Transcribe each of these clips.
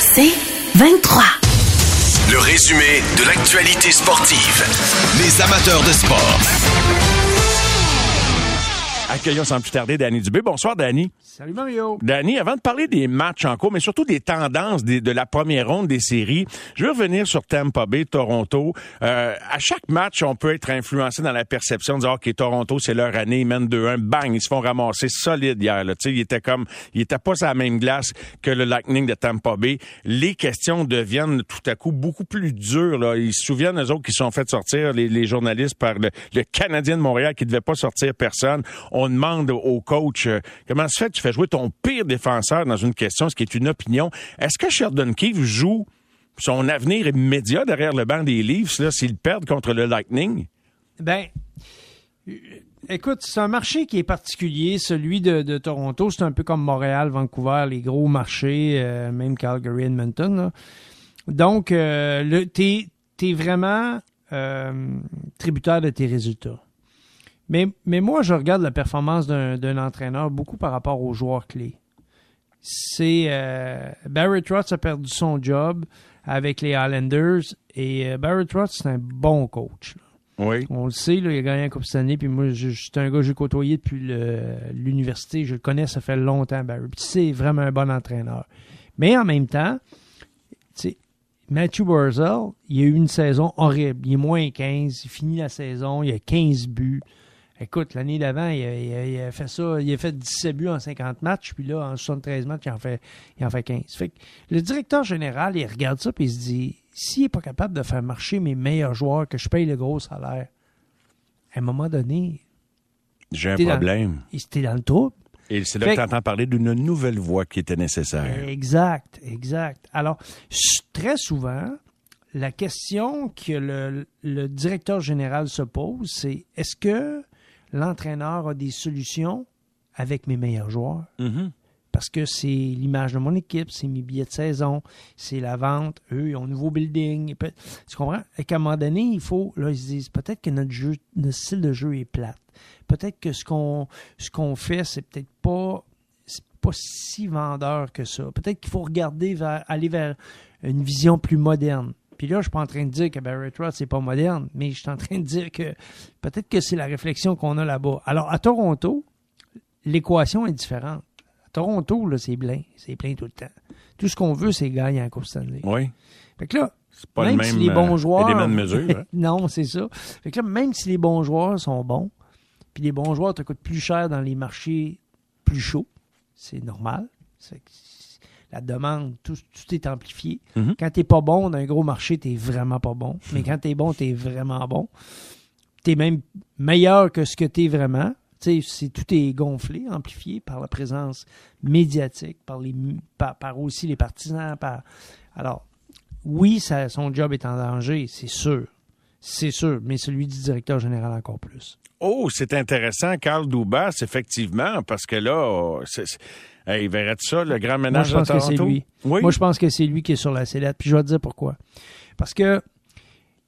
C'est 23. Le résumé de l'actualité sportive. Les amateurs de sport. Accueillons sans plus tarder Danny Dubé. Bonsoir, Danny. Salut Mario. Danny, avant de parler des matchs en cours, mais surtout des tendances des- de la première ronde des séries, je veux revenir sur Tampa Bay, Toronto. Euh, à chaque match, on peut être influencé dans la perception de dire, OK, Toronto, c'est leur année, ils mènent 2-1, bang, ils se font ramasser solide hier. Là. Tu sais, Ils étaient comme, ils étaient pas sur la même glace que le Lightning de Tampa Bay. Les questions deviennent tout à coup beaucoup plus dures. Là. Ils se souviennent, eux autres, qui sont fait sortir, les, les journalistes, par le, le Canadien de Montréal qui devait pas sortir personne. On demande au coach, euh, comment se fait que tu fais jouer ton pire défenseur dans une question, ce qui est une opinion. Est-ce que Sheldon Keefe joue son avenir immédiat derrière le banc des Leafs là, s'ils perdent contre le Lightning? Ben, euh, écoute, c'est un marché qui est particulier, celui de, Toronto. C'est un peu comme Montréal, Vancouver, les gros marchés, euh, même Calgary, Edmonton. là. Donc, euh, t'es, t'es vraiment tributaire de tes résultats. Mais, mais moi, je regarde la performance d'un, entraîneur beaucoup par rapport aux joueurs clés. C'est euh, Barry Trotz a perdu son job avec les Islanders et euh, Barry Trotz, c'est un bon coach. là. Oui. On le sait, là, il a gagné un Coupe Stanley, puis moi, je, je suis un gars que j'ai côtoyé depuis l'université. Je le connais, ça fait longtemps, Barry. Puis c'est vraiment un bon entraîneur. Mais en même temps, Matthew Barzell, il a eu une saison horrible. Il est moins 15, il finit la saison, il a 15 buts. Écoute, l'année d'avant, il, a- il a- il a fait ça, il a fait 17 buts en 50 matchs, puis là, en 73 matchs, il en fait, il en fait 15. Fait que le directeur général, il regarde ça, puis il se dit, s'il n'est pas capable de faire marcher mes meilleurs joueurs, que je paye le gros salaire, à un moment donné, J'ai un problème. il était dans le trouble. Et c'est là Fait que tu entends parler d'une nouvelle voie qui était nécessaire. Exact, exact. Alors, très souvent, la question que le, le directeur général se pose, c'est est-ce que l'entraîneur a des solutions avec mes meilleurs joueurs? Mhm. Parce que c'est l'image de mon équipe, c'est mes billets de saison, c'est la vente. Eux, ils ont un nouveau building. Peut- Tu comprends? Et qu'à un moment donné, il faut, là, ils se disent peut-être que notre jeu, notre style de jeu est plate. Peut-être que ce qu'on ce qu'on fait, c'est peut-être pas pas si vendeur que ça. Peut-être qu'il faut regarder vers aller vers une vision plus moderne. Puis là, je suis pas en train de dire que Barry Trotz c'est pas moderne, mais je suis en train de dire que peut-être que c'est la réflexion qu'on a là-bas. Alors à Toronto, l'équation est différente. À Toronto, là, c'est plein. C'est plein tout le temps. Tout ce qu'on veut, c'est gagner en Coupe Stanley. Oui. Fait que là, C'est pas même le même si les bons euh, joueurs. élément de mesure. hein. non, c'est ça. Fait que là, même si les bons joueurs sont bons, puis les bons joueurs te coûtent plus cher dans les marchés plus chauds, c'est normal. La demande, tout, tout est amplifié. Mhm. Quand t'es pas bon dans un gros marché, t'es vraiment pas bon. Mais quand t'es bon, t'es vraiment bon. T'es même meilleur que ce que t'es vraiment. Tu sais, c'est- tout est gonflé, amplifié par la présence médiatique, par, les, par, par aussi les partisans. Par... Alors, oui, ça, son job est en danger, c'est sûr. C'est sûr, mais celui du directeur général encore plus. Oh, c'est intéressant, Carl Dubas, effectivement, parce que là, c'est, c'est- hey, verrais-tu ça, le grand Moi, ménage je pense à que c'est Toronto? lui. Oui. Moi, je pense que c'est lui qui est sur la sellette. Puis je vais te dire pourquoi. Parce que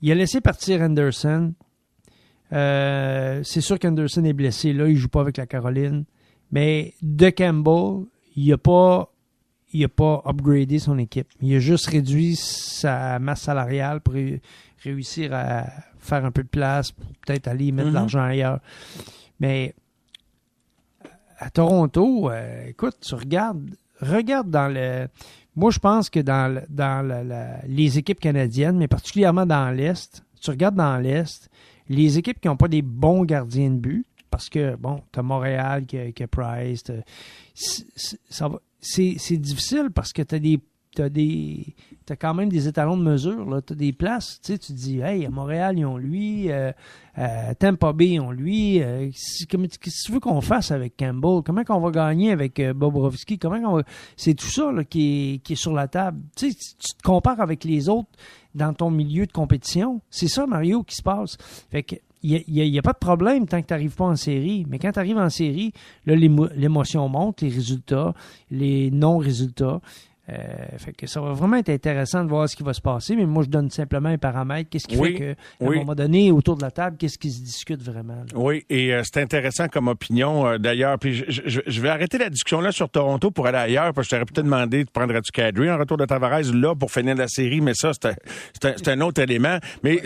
il a laissé partir Anderson. Euh, c'est sûr qu'Anderson est blessé. Là, il joue pas avec la Caroline. Mais de Campbell, il a pas, il a pas upgradé son équipe. Il a juste réduit sa masse salariale pour réussir à faire un peu de place, pour peut-être aller mettre de Mhm. l'argent ailleurs. Mais à Toronto, euh, écoute, tu regardes, regarde dans le. Moi, je pense que dans, le- dans la- la- les équipes canadiennes, mais particulièrement dans l'Est, tu regardes dans l'Est, les équipes qui n'ont pas des bons gardiens de but, parce que, bon, tu as Montréal qui a, qui a Price, c'est difficile parce que tu as des, t'as des t'as quand même des étalons de mesure. Là. T'as des places, tu sais, tu dis, hey, à Montréal, ils ont lui, euh, euh, Tampa Bay, ils ont lui. Euh, Qu'est-ce que tu veux qu'on fasse avec Campbell? Comment qu'on va gagner avec euh, Bobrovski? Comment qu'on va... C'est tout ça là, qui, est, qui est sur la table. Tu tu te compares avec les autres dans ton milieu de compétition. C'est ça, Mario, qui se passe. Fait que il n'y a, pas de problème tant que tu n'arrives pas en série. Mais quand tu arrives en série, là, l'émo- l'émotion monte, les résultats, les non-résultats. Euh, fait que ça va vraiment être intéressant de voir ce qui va se passer. Mais moi, je donne simplement un paramètre. Qu'est-ce qui Oui, fait qu'à oui. un moment donné, autour de la table, qu'est-ce qui se discute vraiment? là? Oui, et euh, c'est intéressant comme opinion euh, d'ailleurs. Puis je, je- je vais arrêter la discussion là sur Toronto pour aller ailleurs, parce que je t'aurais peut-être demandé de prendre du Kadri en retour de Tavares là pour finir la série, mais ça, c'est un, un- autre élément. Mais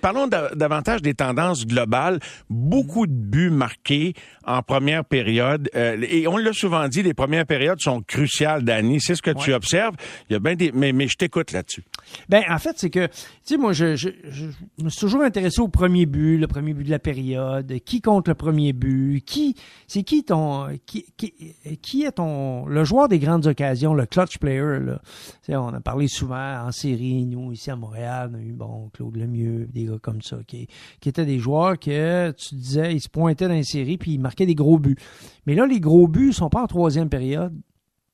parlons da- davantage des tendances globales. Beaucoup de buts marqués en première période. euh, et on l'a souvent dit, les premières périodes sont cruciales, Danny. C'est ce que tu observes. Il y a bien des. Mais, mais je t'écoute là-dessus. Ben, en fait, c'est que, tu sais, moi, je, je, je me suis toujours intéressé au premier but, le premier but de la période, qui compte le premier but, qui, c'est qui ton, qui, qui, qui est ton, le joueur des grandes occasions, le clutch player, là? Tu on a parlé souvent en série, nous, ici à Montréal, on a eu, bon, Claude Lemieux, des gars comme ça, qui, qui étaient des joueurs que, tu disais, ils se pointaient dans les séries puis ils marquaient des gros buts. Mais là, les gros buts sont pas en troisième période.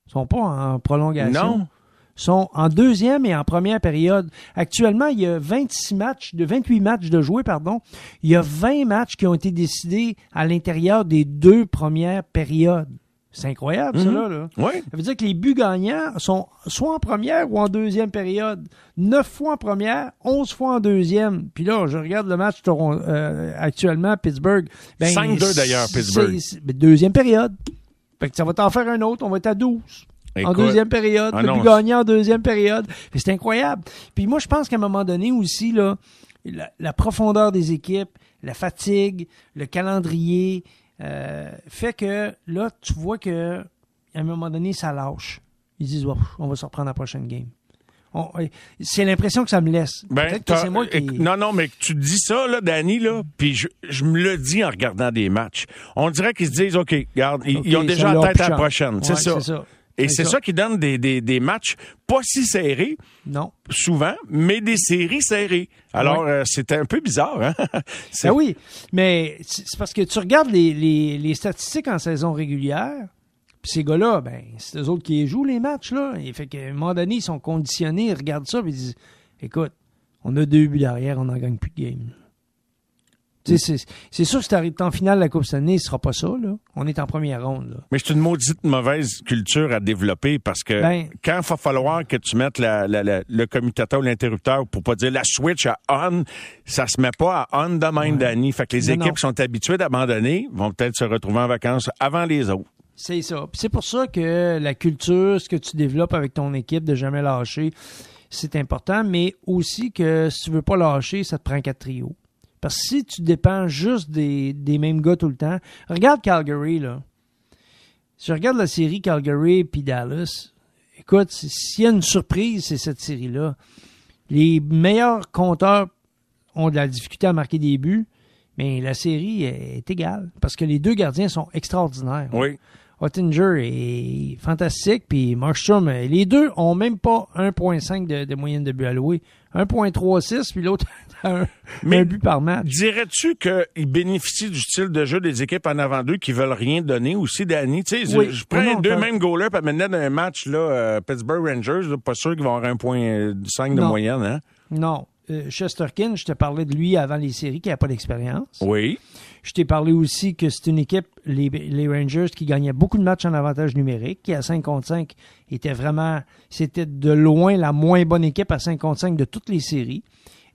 Ils sont pas en prolongation Non. sont en deuxième et en première période. Actuellement, il y a 26 matchs, de 28 matchs de jouer, pardon. Il y a 20 matchs qui ont été décidés à l'intérieur des deux premières périodes. C'est incroyable, ça, Mhm. là, là. Oui. Ça veut dire que les buts gagnants sont soit en première ou en deuxième période. Neuf fois en première, onze fois en deuxième. Puis là, je regarde le match euh, actuellement à Pittsburgh. Ben, 5-2 d'ailleurs, Pittsburgh. deuxième période. Fait que ça va t'en faire un autre. On va être à 12 en Écoute, deuxième période. Ah non, gagné en deuxième période. C'est incroyable. Puis moi, je pense qu'à un moment donné aussi, là, la, la profondeur des équipes, la fatigue, le calendrier, euh, fait que là, tu vois que à un moment donné, ça lâche. Ils disent, on va se reprendre la prochaine game. On- C'est l'impression que ça me laisse. Ben, que moi qui... Non, non, mais tu dis ça, là, Danny, là, puis je, je me le dis en regardant des matchs. On dirait qu'ils se disent, OK, regarde, ils, Ok, ils ont déjà la tête à la prochaine. C'est Ouais, ça. c'est ça. Et C'est ça. ça. qui donne des, des, des matchs pas si serrés, Non. souvent, mais des séries serrées. Alors, Ouais. euh, c'est un peu bizarre, hein? Ben oui, mais c'est c'est parce que tu regardes les, les, les statistiques en saison régulière, puis ces gars-là, ben, c'est eux autres qui les jouent les matchs, là. Et fait qu'à un moment donné, ils sont conditionnés, ils regardent ça, puis ils disent Écoute, on a deux buts derrière, on n'en gagne plus de game. Tu sais, c'est- sûr que si t'arrives en finale de la Coupe cette année, ce sera pas ça, là. On est en première ronde, là. Mais c'est une maudite mauvaise culture à développer parce que Ben- quand il va falloir que tu mettes la- la- la- le commutateur ou l'interrupteur pour pas dire la switch à on, ça se met pas à on de même, Danny. Fait que les Non, équipes non. qui sont habituées d'abandonner vont peut-être se retrouver en vacances avant les autres. C'est ça. C'est pour ça que la culture, ce que tu développes avec ton équipe, de jamais lâcher, c'est important, mais aussi que si tu veux pas lâcher, ça te prend quatre trios. Parce que si tu dépends juste des, mêmes gars tout le temps, regarde Calgary, là. Si je regarde la série Calgary puis Dallas, écoute, si- s'il y a une surprise, c'est cette série-là. Les meilleurs compteurs ont de la difficulté à marquer des buts, mais la série est, est égale parce que les deux gardiens sont extraordinaires. Oui. Ottinger est fantastique, puis Markstrom, euh, les deux ont même pas 1.5 de, de moyenne de but alloué. 1.36, puis l'autre a un, Mais- un but par match. Dirais-tu qu'ils bénéficient du style de jeu des équipes en avant d'eux qui veulent rien donner aussi, Danny? Tu sais, Oui. je, je prends Non, deux mêmes goalers puis maintenant dans un match, là, euh, Pittsburgh Rangers, là, pas sûr qu'ils vont avoir un point 5 de Non. moyenne, hein? Non. Euh, Chesterkin, je te parlais de lui avant les séries, qui n'a pas d'expérience. Oui. Je t'ai parlé aussi que c'est une équipe, les, les Rangers, qui gagnait beaucoup de matchs en avantage numérique, qui à 5 contre 5 était vraiment, c'était de loin la moins bonne équipe à 5 contre 5 de toutes les séries.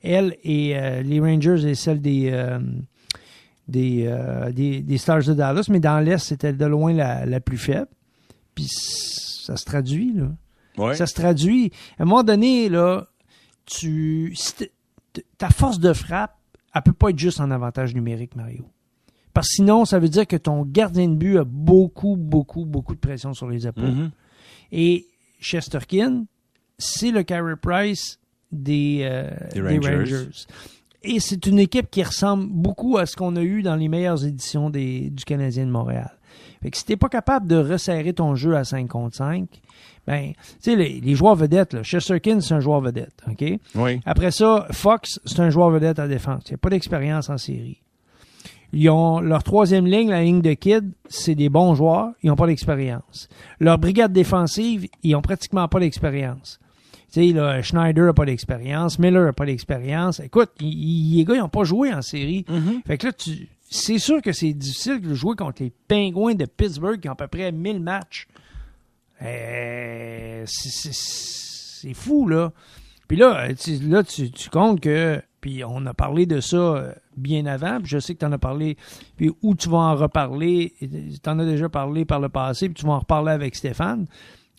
Elle et euh, les Rangers et celle des, euh, des, euh, des, des Stars de Dallas, mais dans l'Est, c'était de loin la, la plus faible. Puis ça se traduit, là. Ouais. Ça se traduit. À un moment donné, là, tu. ta force de frappe, elle peut pas être juste en avantage numérique, Mario. Parce que sinon, ça veut dire que ton gardien de but a beaucoup, beaucoup, beaucoup de pression sur les épaules. Mhm. Et Chesterkin, c'est le Carey Price des, euh, Des des Rangers. Rangers. Et c'est une équipe qui ressemble beaucoup à ce qu'on a eu dans les meilleures éditions des, du Canadien de Montréal. Fait que si t'es pas capable de resserrer ton jeu à 5 contre 5, ben, tu sais, les, les joueurs vedettes, là, Chesterkin, c'est un joueur vedette, OK? Oui. Après ça, Fox, c'est un joueur vedette à défense. Il n'y a pas d'expérience en série. Ils ont leur troisième ligne, la ligne de Kid, c'est des bons joueurs, ils n'ont pas d'expérience. Leur brigade défensive, ils ont pratiquement pas d'expérience. Tu sais, là, Schneider n'a pas d'expérience, Miller n'a pas d'expérience. Écoute, les gars, ils n'ont pas joué en série. Fait que là, tu, c'est sûr que c'est difficile de jouer contre les Pingouins de Pittsburgh qui ont à peu près 1000 matchs. Euh, c'est fou, là. Puis là, tu, là tu, tu comptes que. Puis on a parlé de ça euh, bien avant. Puis je sais que tu en as parlé. Puis où tu vas en reparler. Tu en as déjà parlé par le passé. Puis tu vas en reparler avec Stéphane.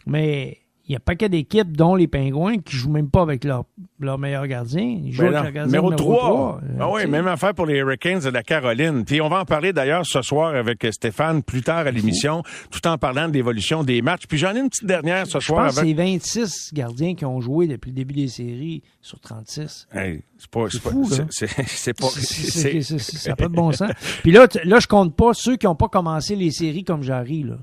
Mais il y a un paquet d'équipes, dont les Pingouins, qui jouent même pas avec leur, leur meilleur gardien. Ils jouent Ben avec leur gardien numéro 3. 3. Ah oui, même affaire pour les Hurricanes de la Caroline. Puis on va en parler d'ailleurs ce soir avec Stéphane plus tard à l'émission, tout en parlant de l'évolution des matchs. Puis j'en ai une petite dernière ce Je soir pense avec. c'est 26 gardiens qui ont joué depuis le début des séries sur 36. Hey, c'est pas, c'est pas, c'est- pas, C'est- Ça n'a pas de bon sens. Puis là, là, je compte pas ceux qui n'ont pas commencé les séries comme Jarry, là.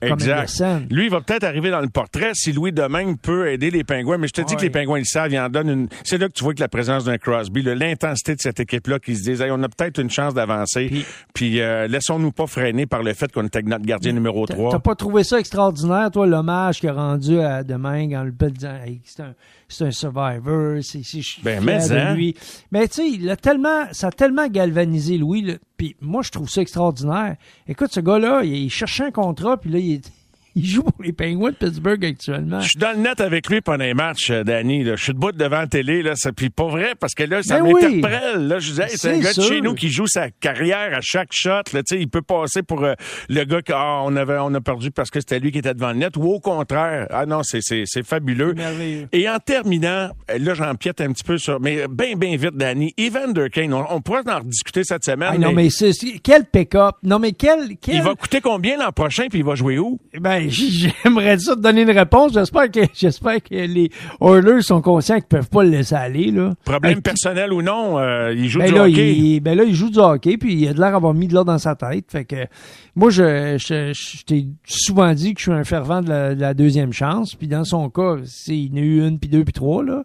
Exact. Lui, il va peut-être arriver dans le portrait si Louis Domingue peut aider les Pingouins. Mais je te dis que les Pingouins, ils savent, ils en donnent une. C'est là que tu vois que la présence d'un Crosby, l'intensité de cette équipe-là, qui se disent, hey, on a peut-être une chance d'avancer. Puis- Puis, euh, laissons-nous pas freiner par le fait qu'on était notre gardien numéro T'as 3. t'as pas trouvé ça extraordinaire, toi, l'hommage qu'il a rendu à Domingue en le disant hey, c'est un, c'est un survivor, c'est je suis Ben, mais, de hein. lui. Mais tu sais, il a tellement, ça a tellement galvanisé Louis. Puis moi, je trouve ça extraordinaire. Écoute, ce gars-là, il, il cherchait un contrat, puis là, il, est- il joue pour les Penguins de Pittsburgh actuellement. Je suis dans le net avec lui pendant les matchs, euh, Danny. là. Je suis debout devant la télé. Là, ça, puis pas vrai, parce que là, ça Ben oui. Là, je disais, hey, c'est un gars de chez nous qui joue sa carrière à chaque shot. Là, Tu sais, il peut passer pour euh, le gars qu'on on avait, on a perdu parce que c'était lui qui était devant le net, ou au contraire. Ah non, c'est, c'est, c'est fabuleux. Et en terminant, euh, là, j'empiète un petit peu sur, mais bien, bien vite, Danny. Evander Kane, on, on pourra en rediscuter cette semaine. Ah, non, mais c'est- quel pick-up. Non, mais quel, quel... il va coûter combien l'an prochain, puis il va jouer où? Ben, j'aimerais ça te donner une réponse. J'espère que, j'espère que les Oilers sont conscients qu'ils peuvent pas le laisser aller, là. Problème personnel ou non, euh, il joue Ben du là, hockey. il, ben là, il joue du hockey, puis il a de l'air d'avoir mis de l'or dans sa tête. Fait que moi, je, je, je t'ai souvent dit que je suis un fervent de la, de la deuxième chance. Puis dans son cas, c'est, il en a eu une, puis deux, puis trois, là.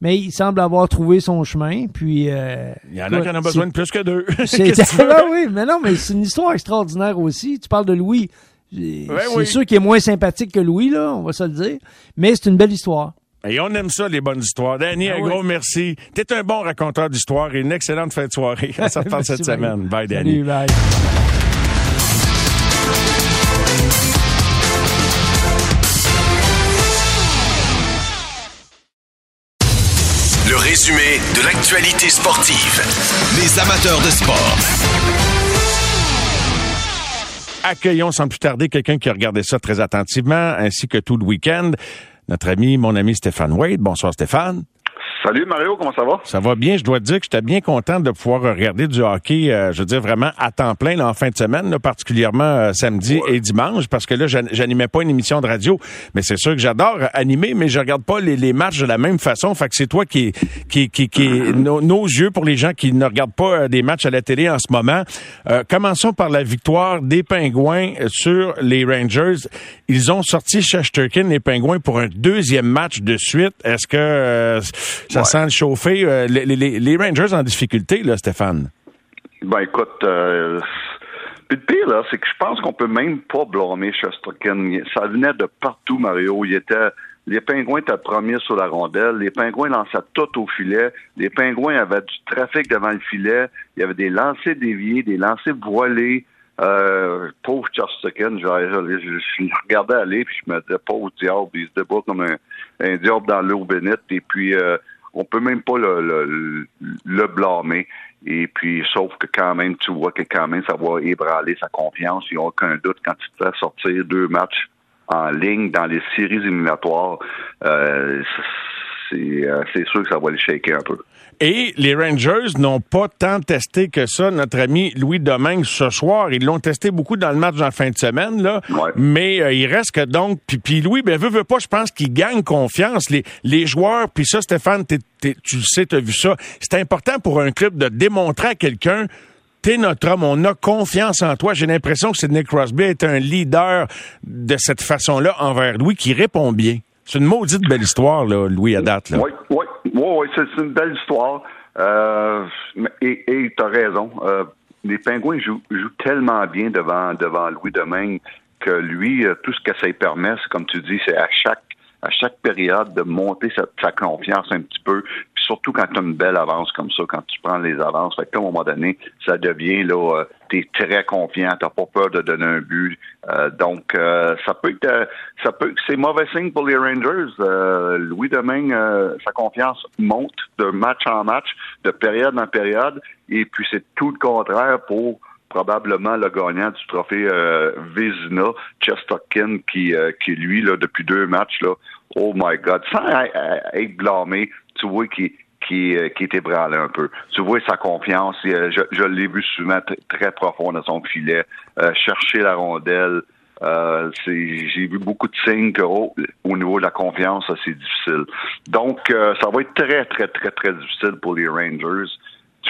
Mais il semble avoir trouvé son chemin, puis... euh, Il y en a qui en ont besoin de plus que deux. C'est? Ben oui, mais non, mais c'est une histoire extraordinaire aussi. Tu parles de Louis. C'est oui. sûr qu'il est moins sympathique que Louis, là, on va se le dire. Mais c'est une belle histoire. Et on aime ça, les bonnes histoires. Danny, Ah un oui. gros merci. T'es un bon raconteur d'histoires et une excellente fin de soirée. On reparle Merci, cette semaine. Bye, Danny. Salut, bye. Le résumé de l'actualité sportive. Les amateurs de sport. Accueillons sans plus tarder quelqu'un qui a regardé ça très attentivement, ainsi que tout le week-end. Notre ami, mon ami Stéphane Wade. Bonsoir, Stéphane. Salut Mario, comment ça va? Ça va bien. Je dois te dire que j'étais bien content de pouvoir regarder du hockey, euh, je veux dire vraiment à temps plein là, en fin de semaine, là, particulièrement euh, samedi et dimanche, parce que là, j'an- j'animais pas une émission de radio. Mais c'est sûr que j'adore animer, mais je regarde pas les, les matchs de la même façon. Fait que c'est toi qui, qui, qui, qui nos, nos yeux pour les gens qui ne regardent pas euh, des matchs à la télé en ce moment. Euh, commençons par la victoire des Pingouins sur les Rangers. Ils ont sorti Shesterkin, les Pingouins, pour un deuxième match de suite. Est-ce que euh, ça Ouais. sent le chauffer? Euh, les, les- les Rangers en difficulté, là, Stéphane? Ben écoute, euh, puis le pire là, c'est que je pense qu'on peut même pas blâmer Shesterkin. Ça venait de partout, Mario. Il était, les Pingouins étaient premiers sur la rondelle. Les Pingouins lançaient tout au filet. Les Pingouins avaient du trafic devant le filet. Il y avait des lancers déviés, des lancers voilés. Euh, pauvre Chesterkin, je, je, je, je le regardais aller puis je me disais pauvre diable, il se débat comme un, un diable dans l'eau bénite et puis euh, on peut même pas le, le, le blâmer. Et puis, sauf que quand même, tu vois que quand même, ça va ébranler sa confiance. Il n'y a aucun doute quand tu te fais sortir deux matchs en ligne dans les séries éliminatoires. Euh, c'est euh, sûr que ça va le shaker un peu. Et les Rangers n'ont pas tant testé que ça, notre ami Louis Domingue, ce soir. Ils l'ont testé beaucoup dans le match en fin de semaine, là. Ouais. Mais euh, il reste que donc... Puis, puis Louis, ben, veut, veut pas, je pense qu'il gagne confiance. Les, les joueurs, puis ça, Stéphane, tu le sais, tu as vu ça. C'est important pour un club de démontrer à quelqu'un t'es notre homme, on a confiance en toi. J'ai l'impression que Sidney Crosby est un leader de cette façon-là envers Louis qui répond bien. C'est une maudite belle histoire, là, Louis, à date. Là. Oui, oui, oui, c'est une belle histoire. Euh, et tu as raison. Euh, les Pingouins jouent, tellement bien devant, devant Louis Domingue que lui, euh, tout ce que ça lui permet, c'est comme tu dis, c'est à chaque à chaque période de monter sa, confiance un petit peu, puis surtout quand tu as une belle avance comme ça, quand tu prends les avances, fait qu'à un moment donné, ça devient là, très confiant, t'as pas peur de donner un but, euh, donc euh, ça peut être, ça peut, c'est mauvais signe pour les Rangers. Louis Domingue, sa confiance monte de match en match, de période en période, et puis c'est tout le contraire pour probablement le gagnant du trophée euh, Vézina, Chesterkin, qui, euh, qui lui, là, depuis deux matchs, là, oh my God, sans être blâmé, tu vois qui qui, euh, qui est ébranlé un peu. Tu vois sa confiance, euh, je, je l'ai vu souvent très profond dans son filet, chercher la rondelle. j'ai vu beaucoup de signes qu'au au niveau de la confiance, c'est difficile. Donc, ça va être très, très, très, très difficile pour les Rangers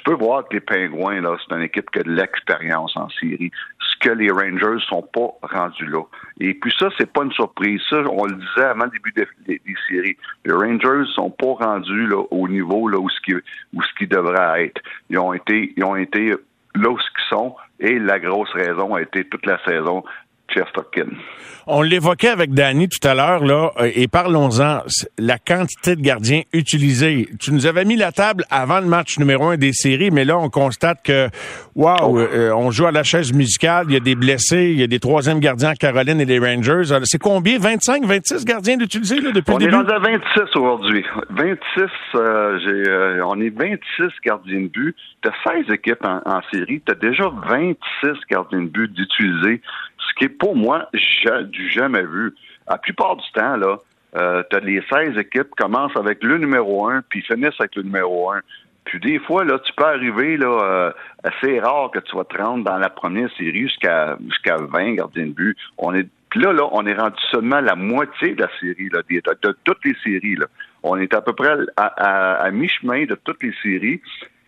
tu peux voir que les Pingouins, là, c'est une équipe qui a de l'expérience en série. Ce que les Rangers sont pas rendus là. Et puis ça, c'est pas une surprise. Ça, on le disait avant le début des, séries. Les Rangers sont pas rendus là, au niveau là, où ce qui où ce qui devrait être. Ils ont été, ils ont été là où qu'ils sont. Et la grosse raison a été toute la saison on l'évoquait avec Danny tout à l'heure, là, euh, et parlons-en. La quantité de gardiens utilisés. Tu nous avais mis la table avant le match numéro un des séries, mais là, on constate que, waouh, oh. euh, on joue à la chaise musicale, il y a des blessés, il y a des troisième gardiens Caroline et les Rangers. C'est combien? 25, 26 gardiens d'utiliser, là, depuis on le début? On est rendu à 26 aujourd'hui. 26, euh, j'ai, on est 26 gardiens de but. Tu as 16 équipes en, en série. Tu as déjà 26 gardiens de but d'utiliser ce qui est pour moi du jamais vu. La plupart du temps, là, euh, tu as les 16 équipes commencent avec le numéro 1 puis finissent avec le numéro 1. Puis des fois, là, tu peux arriver, là, euh, assez rare que tu vas te rendre dans la première série jusqu'à jusqu'à 20 gardiens de but. On est là, là, on est rendu seulement la moitié de la série, là, de, toutes les séries. Là. On est à peu près à, à mi-chemin de toutes les séries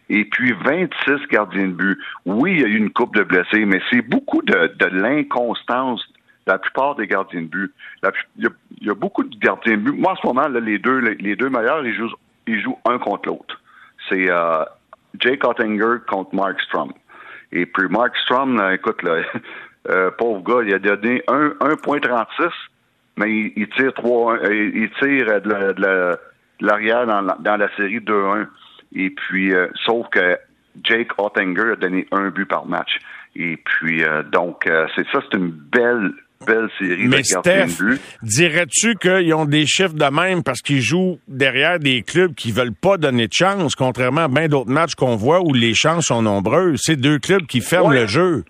et puis 26 gardiens de but. Oui, il y a eu une coupe de blessés, mais c'est beaucoup de, de l'inconstance la plupart des gardiens de but. il, y a, beaucoup de gardiens de but. Moi, en ce moment, là, les deux les, deux meilleurs, ils jouent, ils jouent un contre l'autre. C'est euh, Jake Ottinger contre Mark Strom. Et puis Mark Strom, écoute, là, euh, pauvre gars, il a donné 1.36, mais il, tire 3 il, tire de l'arrière dans, dans la série 2-1. Et puis, euh, sauf que Jake Ottinger a donné un but par match. Et puis, euh, donc, euh, c'est ça, c'est une belle, belle série Mais de Steph, dirais-tu qu'ils ont des chiffres de même parce qu'ils jouent derrière des clubs qui veulent pas donner de chance, contrairement à bien d'autres matchs qu'on voit où les chances sont nombreuses? C'est deux clubs qui ferment le jeu.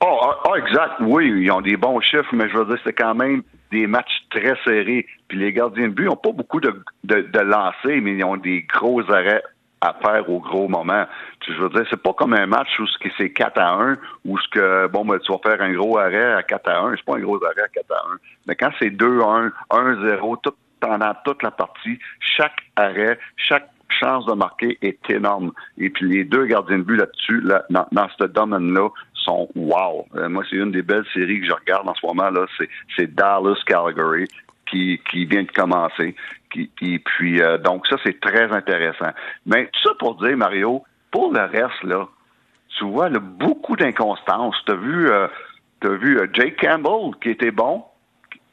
Oh, oh, exact. Oui, ils ont des bons chiffres, mais je veux dire, c'est quand même des matchs très serrés. Puis les gardiens de but n'ont pas beaucoup de, de, de lancers, mais ils ont des gros arrêts à faire au gros moment. Je veux dire, c'est pas comme un match où c'est 4 à 1, où ce que bon ben, tu vas faire un gros arrêt à 4 à 1, c'est pas un gros arrêt à 4 à 1. Mais quand c'est 2 à 1, 1 0, tout, pendant toute la partie, chaque arrêt, chaque chance de marquer est énorme. Et puis les deux gardiens de but là-dessus, là, dans, dans ce domaine-là, sont wow. Euh, moi, c'est une des belles séries que je regarde en ce moment là, c'est Dallas Calgary qui, vient de commencer. Puis, euh, donc, ça, c'est très intéressant. Mais tout ça pour dire, Mario, pour le reste, là, tu vois, là, beaucoup d'inconstance. Tu as vu, euh, as vu euh, Jake Campbell qui était bon,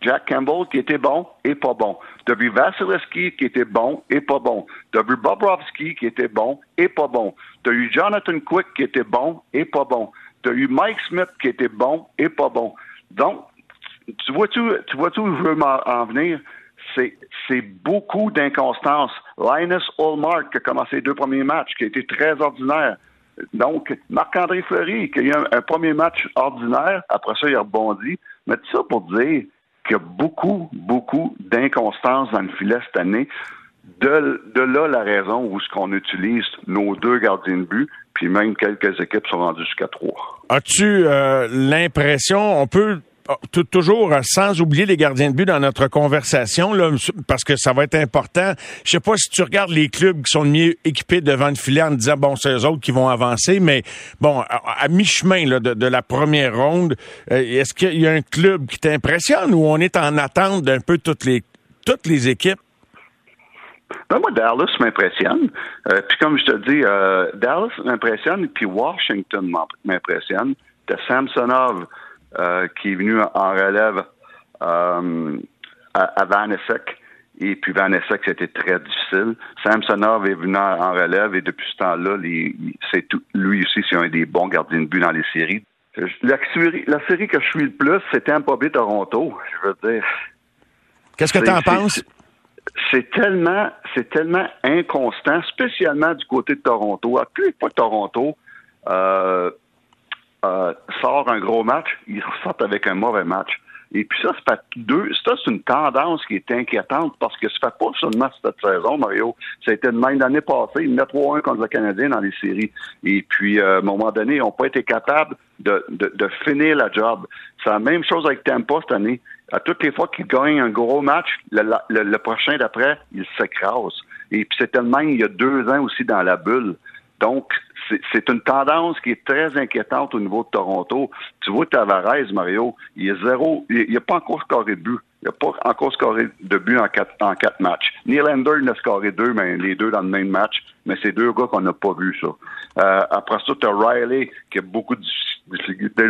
Jack Campbell qui était bon et pas bon. Tu as vu Vasilevski qui était bon et pas bon. Tu as vu Bobrovski qui était bon et pas bon. Tu as eu Jonathan Quick qui était bon et pas bon. Tu as eu Mike Smith qui était bon et pas bon. Donc, tu vois tu vois tout où je veux en venir? C'est beaucoup d'inconstance. Linus Hallmark qui a commencé les deux premiers matchs, qui a été très ordinaire. Donc, Marc-André Fleury, qui a eu un, premier match ordinaire, après ça, il a rebondi. Mais tout ça pour dire qu'il y a beaucoup, beaucoup d'inconstance dans le filet cette année. De, de là la raison où ce qu'on utilise nos deux gardiens de but, puis même quelques équipes sont rendues jusqu'à trois. As-tu euh, l'impression, on peut oh, toujours euh, sans oublier les gardiens de but dans notre conversation, là, parce que ça va être important. Je sais pas si tu regardes les clubs qui sont mieux équipés devant le filet en disant bon, c'est eux autres qui vont avancer, mais bon, à, mi-chemin de, de, la première ronde, euh, est-ce qu'il y a un club qui t'impressionne ou on est en attente d'un peu toutes les toutes les équipes? Ben moi, Dallas m'impressionne. Euh, puis comme je te dis, euh, Dallas m'impressionne, puis Washington m'impressionne. T'as Samsonov euh, qui est venu en relève euh, à, à Vanessek. Et puis Vanessek, c'était très difficile. Samsonov est venu en, relève et depuis ce temps-là, c'est lui aussi, c'est un des bons gardiens de but dans les séries. La série, la série que je suis le plus, c'était Tampa Bay Toronto. Je veux dire. Qu'est-ce que tu en penses? c'est tellement, c'est tellement inconstant, spécialement du côté de Toronto. À plus fois Toronto euh, euh, sort un gros match, ils ressortent avec un mauvais match. Et puis ça, c'est deux. Ça, c'est une tendance qui est inquiétante parce que ça fait pas seulement cette saison, Mario. Ça a été de même l'année passée. Ils mettent 3-1 contre le Canadien dans les séries. Et puis, euh, à un moment donné, ils n'ont pas été capables de, finir la job. C'est la même chose avec Tampa cette année. À toutes les fois qu'ils gagnent un gros match, le, le, prochain d'après, ils s'écrasent. Et puis c'était le même il y a deux ans aussi dans la bulle. Donc, c'est une tendance qui est très inquiétante au niveau de Toronto. Tu vois, Tavares, Mario, il est zéro, il n'a pas encore scoré de but. Il n'a pas encore scoré de but en quatre, en quatre matchs. Nylander, il a scoré deux, mais les deux dans le même match. Mais c'est deux gars qu'on n'a pas vu, ça. Euh, après ça, tu as Riley, qui a beaucoup de difficultés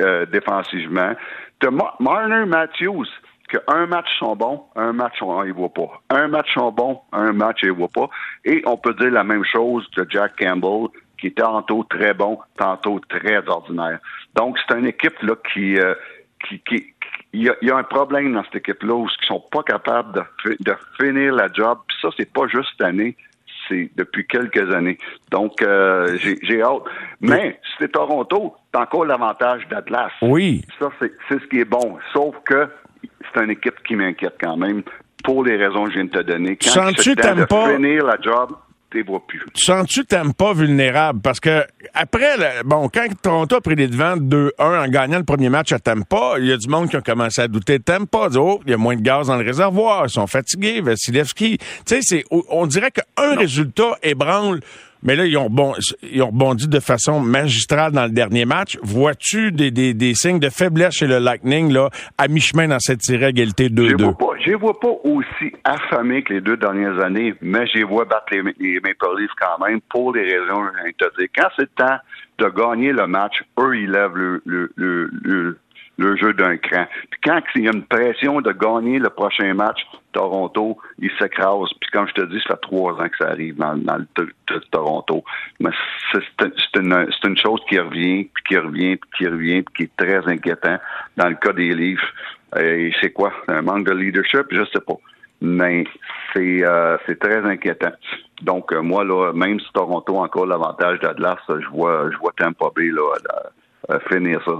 euh, défensivement. Tu as Marner Matthews, qu'un match sont bons, un match on ne voit pas. Un match sont bons, un match il voit pas. Et on peut dire la même chose de Jack Campbell, qui est tantôt très bon, tantôt très ordinaire. Donc c'est une équipe là qui euh, qui, qui il y, a, un problème dans cette équipe-là où ils sont pas capables de, de finir la job. Puis ça, c'est pas juste cette année, c'est depuis quelques années. Donc, euh, j'ai hâte. Mais si c'est Toronto, t'as encore l'avantage d'Atlas. Oui. Ça, c'est ce qui est bon. Sauf que c'est une équipe qui m'inquiète quand même pour les raisons que je viens de te donner. Quand Sens-tu de pas... finir la job, tu vois plus. Sens-tu t'aimes pas vulnérable? Parce que après, bon, quand Toronto a pris les devants 2-1 en gagnant le premier match à Tampa, il y a du monde qui a commencé à douter de Tampa. Oh, il y a moins de gaz dans le réservoir, ils sont fatigués, Vasilevski. Tu sais, on dirait qu'un résultat ébranle mais là, ils ont, bon, ils ont rebondi de façon magistrale dans le dernier match. Vois-tu des, des, des, signes de faiblesse chez le Lightning là, à mi-chemin dans cette série égalité 2-2? Je ne vois pas aussi affamés que les deux dernières années, mais je les vois battre les, les Maple Leafs quand même pour les raisons que je viens de te dire. Quand c'est le temps de gagner le match, eux, ils lèvent le, le, le le jeu d'un cran. Puis quand il y a une pression de gagner le prochain match, Toronto, il s'écrase. Puis comme je te dis, ça fait trois ans que ça arrive dans, dans le Toronto. Mais c'est une, une, chose qui revient, puis qui revient, puis qui revient, puis qui est très inquiétant dans le cas des Leafs. Et c'est quoi? Un manque de leadership? Je sais pas. Mais c'est euh, très inquiétant. Donc euh, moi là, même si Toronto a encore l'avantage d'Atlas, je vois je vois Tampa Bay là, finir ça.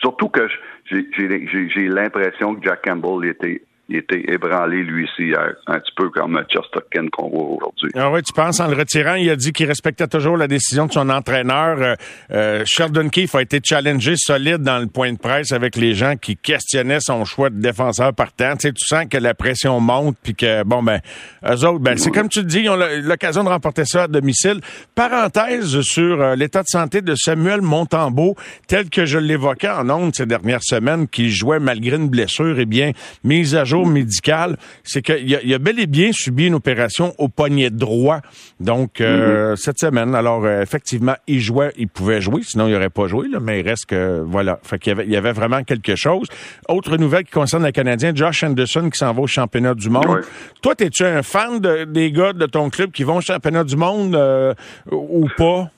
Surtout que j'ai l'impression que Jack Campbell était il était ébranlé, lui aussi, un petit peu comme Chesterkin qu'on voit aujourd'hui. Ah oui, tu penses, en le retirant, il a dit qu'il respectait toujours la décision de son entraîneur. Euh, euh, Sheldon Keefe a été challengé solide dans le point de presse avec les gens qui questionnaient son choix de défenseur partant. Tu sais, tu sens que la pression monte, puis que, bon, ben, eux autres, ben, c'est comme tu dis, ils ont l'occasion de remporter ça à domicile. Parenthèse sur euh, l'état de santé de Samuel Montembeau, tel que je l'évoquais en ondes ces dernières semaines, qui jouait malgré une blessure, eh bien, mise à jour médical, c'est qu'il a, a, bel et bien subi une opération au poignet droit. Donc, euh, mm-hmm. cette semaine, alors euh, effectivement, il jouait, il pouvait jouer, sinon il n'aurait pas joué, là, mais il reste que, voilà, fait qu'il y avait, il y avait vraiment quelque chose. Autre nouvelle qui concerne le Canadien, Josh Anderson qui s'en va au championnat du monde. Toi, es-tu un fan des gars de ton club qui vont au championnat du monde euh, ou pas?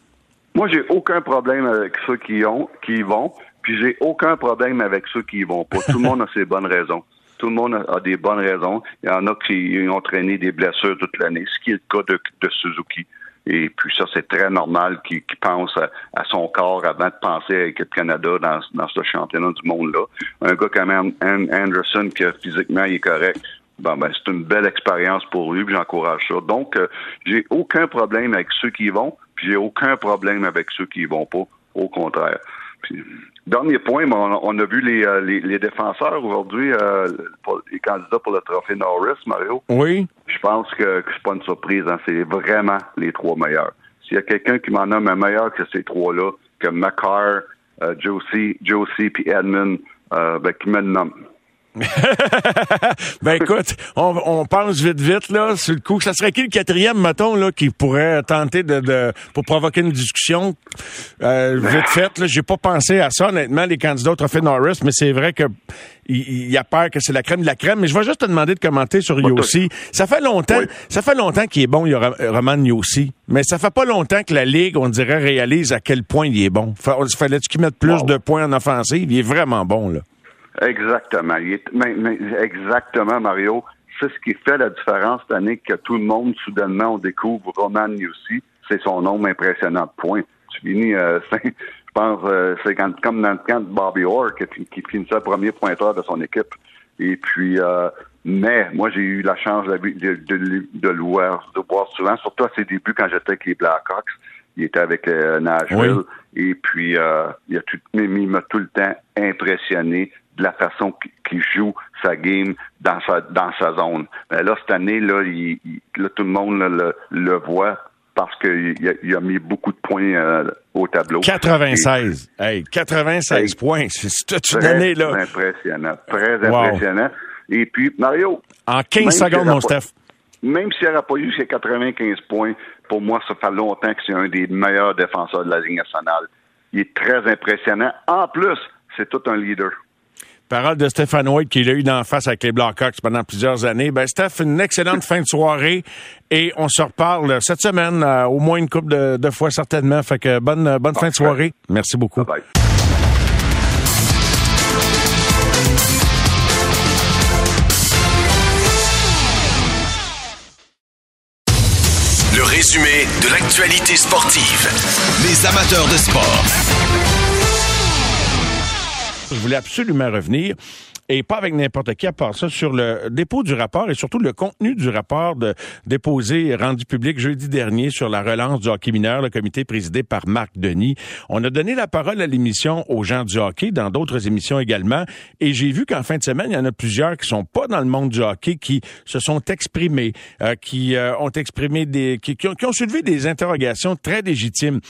Moi, j'ai aucun problème avec ceux qui ont, qui y vont, puis j'ai aucun problème avec ceux qui y vont pas. Tout le monde a ses bonnes raisons. Tout le monde a, des bonnes raisons. Il y en a qui ont traîné des blessures toute l'année, ce qui est le cas de, Suzuki. Et puis ça, c'est très normal qu'il pense à, son corps avant de penser à l'équipe Canada dans, ce championnat du monde-là. Un gars comme Anderson, qui physiquement est correct, ben, c'est une belle expérience pour lui, j'encourage ça. Donc, euh, j'ai aucun problème avec ceux qui y vont, puis j'ai aucun problème avec ceux qui y vont pas. Au contraire. Dernier point, on, a vu les, euh, les, défenseurs aujourd'hui, euh, les candidats pour le trophée Norris, Mario. Oui. Je pense que, que c'est pas une surprise. Hein, c'est vraiment les trois meilleurs. S'il y a quelqu'un qui m'en nomme un meilleur que ces trois-là, que McCarr, euh, Josie, Josie puis Edmund, euh, ben, qui me nomme. ben écoute, on, on, pense vite vite là sur le coup. Ça serait qui le quatrième, mettons, là, qui pourrait tenter de, de pour provoquer une discussion? Euh, vite faite. Là, j'ai pas pensé à ça honnêtement, les candidats au trophée Norris, mais c'est vrai que il, y a peur que c'est la crème de la crème. Mais je vais juste te demander de commenter sur Yossi. Ça fait longtemps, ça fait longtemps qu'il est bon, il y a Roman Yossi. Mais ça fait pas longtemps que la Ligue, on dirait, réalise à quel point il est bon. Fallait-tu qu'il mette plus de points en offensive? Il est vraiment bon, là. Exactement. exactement, Mario. C'est ce qui fait la différence cette année que tout le monde, soudainement, on découvre Roman Yossi. C'est son nombre impressionnant de points. Tu finis, euh, je pense, euh, c'est comme dans le camp de Bobby Orr qui, qui finissait le premier pointeur de son équipe. Et puis, euh, mais moi, j'ai eu la chance de, de, de, de, le voir, de voir souvent, surtout à ses débuts quand j'étais avec les Blackhawks. Il était avec euh, Nashville. Et puis, euh, il, a tout, il m'a tout le temps impressionné de la façon qu'il joue sa game dans sa dans sa zone. Mais là, cette année, là, il, là tout le monde le, le voit parce qu'il a, il a mis beaucoup de points euh, au tableau. 96. hey, 96 points. C'est toute une année, là. impressionnant. Très impressionnant. Et puis, Mario. En 15 secondes, mon Steph. Même s'il n'aurait pas eu ces 95 points, pour moi, ça fait longtemps que c'est un des meilleurs défenseurs de la Ligue nationale. Il est très impressionnant. En plus, c'est tout un leader. Parole de Stéphane White qu'il a eu d'en face avec les Blackhawks pendant plusieurs années. Ben, Steph, une excellente fin de soirée et on se reparle cette semaine, euh, au moins une couple de, fois certainement. Fait que bonne, bonne fin de soirée. Merci beaucoup. Bye Le résumé de l'actualité sportive. Les amateurs de sport. Je voulais absolument revenir et pas avec n'importe qui à part ça, sur le dépôt du rapport et surtout le contenu du rapport de, déposé rendu public jeudi dernier sur la relance du hockey mineur, le comité présidé par Marc Denis. On a donné la parole à l'émission aux gens du hockey, dans d'autres émissions également, et j'ai vu qu'en fin de semaine, il y en a plusieurs qui sont pas dans le monde du hockey, qui se sont exprimés, euh, qui euh, ont exprimé des, qui, qui, ont, qui ont soulevé des interrogations très légitimes.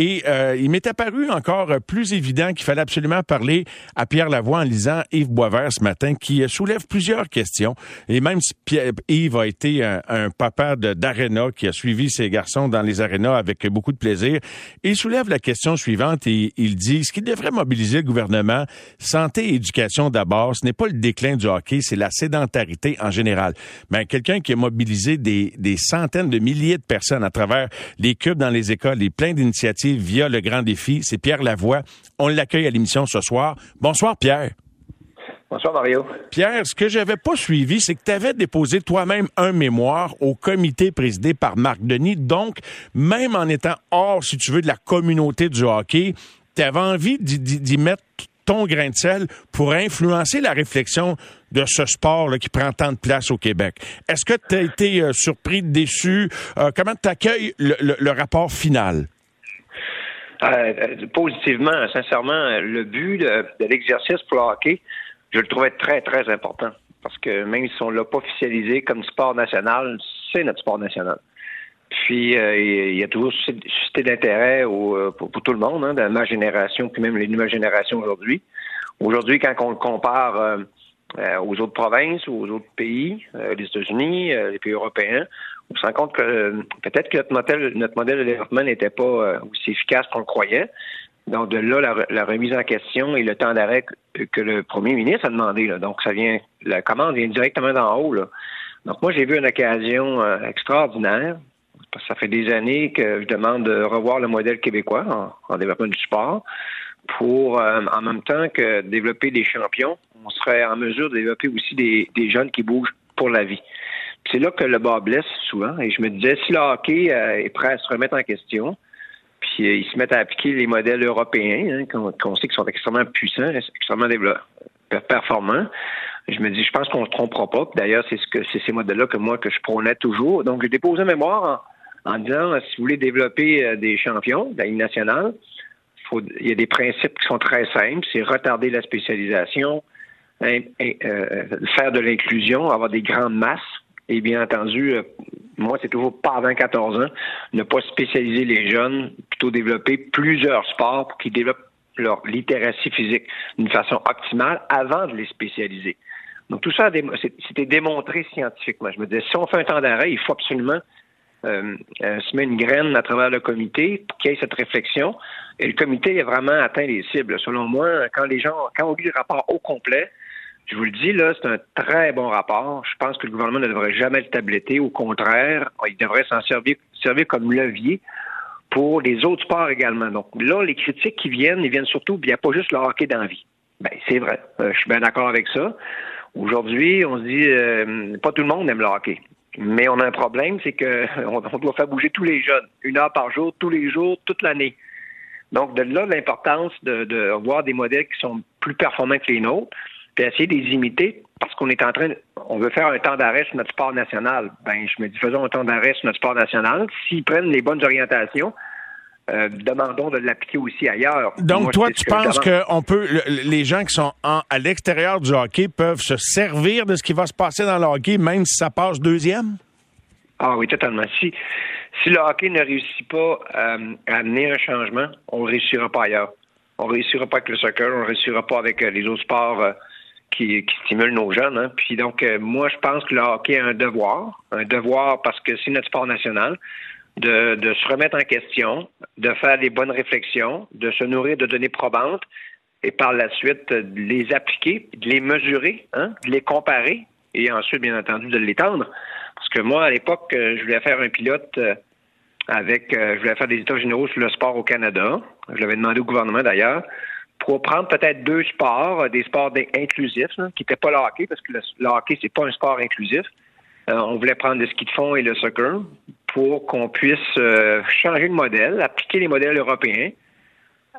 Et euh, il m'est apparu encore plus évident qu'il fallait absolument parler à Pierre Lavoie en lisant Yves Boisvert ce matin, qui soulève plusieurs questions. Et même si Yves a été un, papa d'aréna qui a suivi ses garçons dans les arénas avec beaucoup de plaisir, il soulève la question suivante et il dit ce qui devrait mobiliser le gouvernement, santé et éducation d'abord, ce n'est pas le déclin du hockey, c'est la sédentarité en général. Mais quelqu'un qui a mobilisé des, des centaines de milliers de personnes à travers les cubes dans les écoles, les plein d'initiatives via le grand défi. C'est Pierre Lavoie. On l'accueille à l'émission ce soir. Bonsoir, Pierre. Bonsoir, Mario. Pierre, ce que j'avais pas suivi, c'est que tu avais déposé toi-même un mémoire au comité présidé par Marc Denis. Donc, même en étant hors, si tu veux, de la communauté du hockey, tu avais envie d'y mettre ton grain de sel pour influencer la réflexion de ce sport qui prend tant de place au Québec. Est-ce que tu as été euh, surpris, déçu? Euh, comment tu accueilles le rapport final? Euh, positivement, sincèrement, le but de, l'exercice pour le hockey, je le trouvais très, très important. Parce que même si on ne l'a pas officialisé comme sport national, c'est notre sport national. Puis, euh, il y a toujours suscité d'intérêt euh, pour, tout le monde, hein, dans ma génération, puis même les nouvelles générations aujourd'hui. Aujourd'hui, quand on le compare aux autres provinces aux autres pays, les États-Unis, les pays européens, on se rend compte que euh, peut-être que notre modèle, notre modèle de développement n'était pas euh, aussi efficace qu'on le croyait. Donc, de là, la, remise en question et le temps d'arrêt que, le premier ministre a demandé. Donc, ça vient, la commande vient directement d'en haut. Donc, moi, j'ai vu une occasion euh, extraordinaire. Parce que ça fait des années que je demande de revoir le modèle québécois en, développement du sport pour, en même temps que développer des champions, on serait en mesure de développer aussi des, des jeunes qui bougent pour la vie c'est là que le bas blesse souvent. Et je me disais, si le hockey euh, est prêt à se remettre en question, puis euh, ils se mettent à appliquer les modèles européens, hein, qu'on sait qu'ils sont extrêmement puissants, extrêmement performants, je me dis, je pense qu'on ne se trompera pas. D'ailleurs, c'est ce que c'est ces modèles-là que moi que je prônais toujours. Donc, j'ai déposé un mémoire en, disant, si vous voulez développer euh, des champions de la Ligue nationale, il y a des principes qui sont très simples. C'est retarder la spécialisation, euh, faire de l'inclusion, avoir des grandes masses. Et bien entendu, euh, moi, c'est toujours pas avant 14 ans, ne pas spécialiser les jeunes, plutôt développer plusieurs sports pour qu'ils développent leur littératie physique d'une façon optimale avant de les spécialiser. Donc tout ça, c'était démontré scientifiquement. Je me disais, si on fait un temps d'arrêt, il faut absolument se mettre une graine à travers le comité pour qu'il y ait cette réflexion. Et le comité a vraiment atteint les cibles. Selon moi, quand les gens, quand on lit le rapport au complet, je vous le dis, là, c'est un très bon rapport. Je pense que le gouvernement ne devrait jamais le tabletter. Au contraire, il devrait s'en servir, servir comme levier pour les autres sports également. Donc là, les critiques qui viennent, ils viennent surtout, il n'y a pas juste le hockey d'envie. Ben, c'est vrai. Euh, je suis bien d'accord avec ça. Aujourd'hui, on se dit, euh, pas tout le monde aime le hockey. Mais on a un problème, c'est qu'on on doit faire bouger tous les jeunes, une heure par jour, tous les jours, toute l'année. Donc, de là, l'importance de, de voir des modèles qui sont plus performants que les nôtres, puis essayer de les imiter parce qu'on est en train, on veut faire un temps d'arrêt sur notre sport national. Ben, je me dis, faisons un temps d'arrêt sur notre sport national. S'ils prennent les bonnes orientations, euh, demandons de l'appliquer aussi ailleurs. Donc, toi, tu penses que on peut, les gens qui sont à l'extérieur du hockey peuvent se servir de ce qui va se passer dans le hockey, même si ça passe deuxième? Ah oui, totalement. Si, si le hockey ne réussit pas euh, à amener un changement, on ne réussira pas ailleurs. On ne réussira pas avec le soccer, on ne réussira pas avec euh, les autres sports qui, qui stimule nos jeunes. Hein. Puis donc, euh, moi, je pense que le hockey a un devoir, un devoir parce que c'est notre sport national, de, de se remettre en question, de faire des bonnes réflexions, de se nourrir de données probantes et par la suite de les appliquer, de les mesurer, hein, de les comparer et ensuite, bien entendu, de l'étendre. Parce que moi, à l'époque, euh, je voulais faire un pilote euh, avec, je voulais faire des états généraux sur le sport au Canada. Je l'avais demandé au gouvernement d'ailleurs pour prendre peut-être deux sports, euh, des sports inclusifs, qui n'étaient pas le hockey, parce que le, hockey, c'est pas un sport inclusif. Euh, on voulait prendre le ski de fond et le soccer pour qu'on puisse euh, changer de modèle, appliquer les modèles européens,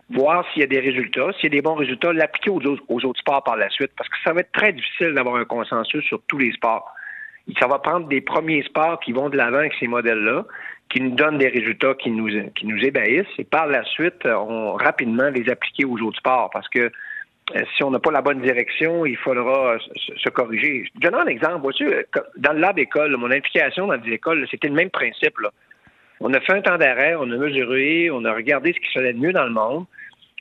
voir s'il y a des résultats, s'il y a des bons résultats, l'appliquer aux, autres sports par la suite, parce que ça va être très difficile d'avoir un consensus sur tous les sports. Ça va prendre des premiers sports qui vont de l'avant avec ces modèles-là, qui nous donnent des résultats qui nous, qui nous ébahissent et par la suite, on rapidement les appliquer aux autres sports. Parce que euh, si on n'a pas la bonne direction, il faudra se, corriger. Je donne un exemple. Vois-tu, dans le lab école, mon implication dans les écoles, c'était le même principe. On a fait un temps d'arrêt, on a mesuré, on a regardé ce qui se faisait de mieux dans le monde,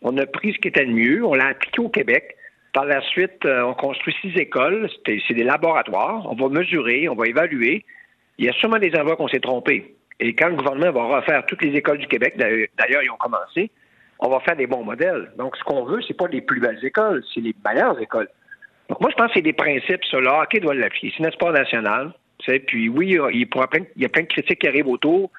on a pris ce qui était de mieux, on l'a appliqué au Québec. Par la suite, euh, on construit six écoles, c'est des laboratoires, on va mesurer, on va évaluer. Il y a sûrement des endroits qu'on s'est trompé. Et quand le gouvernement va refaire toutes les écoles du Québec, d'ailleurs, ils ont commencé, on va faire des bons modèles. Donc, ce qu'on veut, c'est pas les plus belles écoles, c'est les meilleures écoles. Donc, moi, je pense que c'est des principes, ça. Le hockey doit l'appliquer. C'est notre sport national. Puis oui, il y a plein de critiques qui arrivent autour.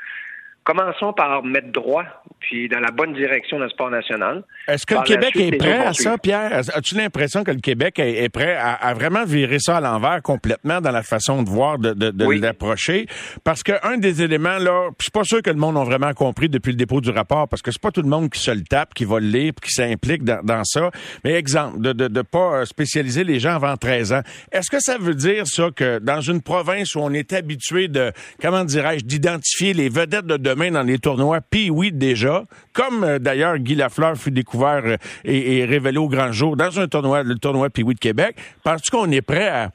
Commençons par mettre droit, puis dans la bonne direction de sport national. Est-ce que le Québec est prêt à ça, Pierre? As-tu l'impression que le Québec est, prêt à, vraiment virer ça à l'envers complètement dans la façon de voir, de, de, l'approcher? Parce qu'un des éléments, là, je suis pas sûr que le monde a vraiment compris depuis le dépôt du rapport, parce que c'est pas tout le monde qui se le tape, qui va le lire, qui s'implique dans, ça. Mais exemple, de ne pas spécialiser les gens avant 13 ans. Est-ce que ça veut dire, ça, que dans une province où on est habitué de, comment dirais-je, d'identifier les vedettes de demain, dans les tournois, puis oui déjà, comme euh, d'ailleurs Guy Lafleur fut découvert euh, et, révélé au grand jour dans un tournoi, le tournoi puis oui de Québec. Penses-tu qu'on est prêt à,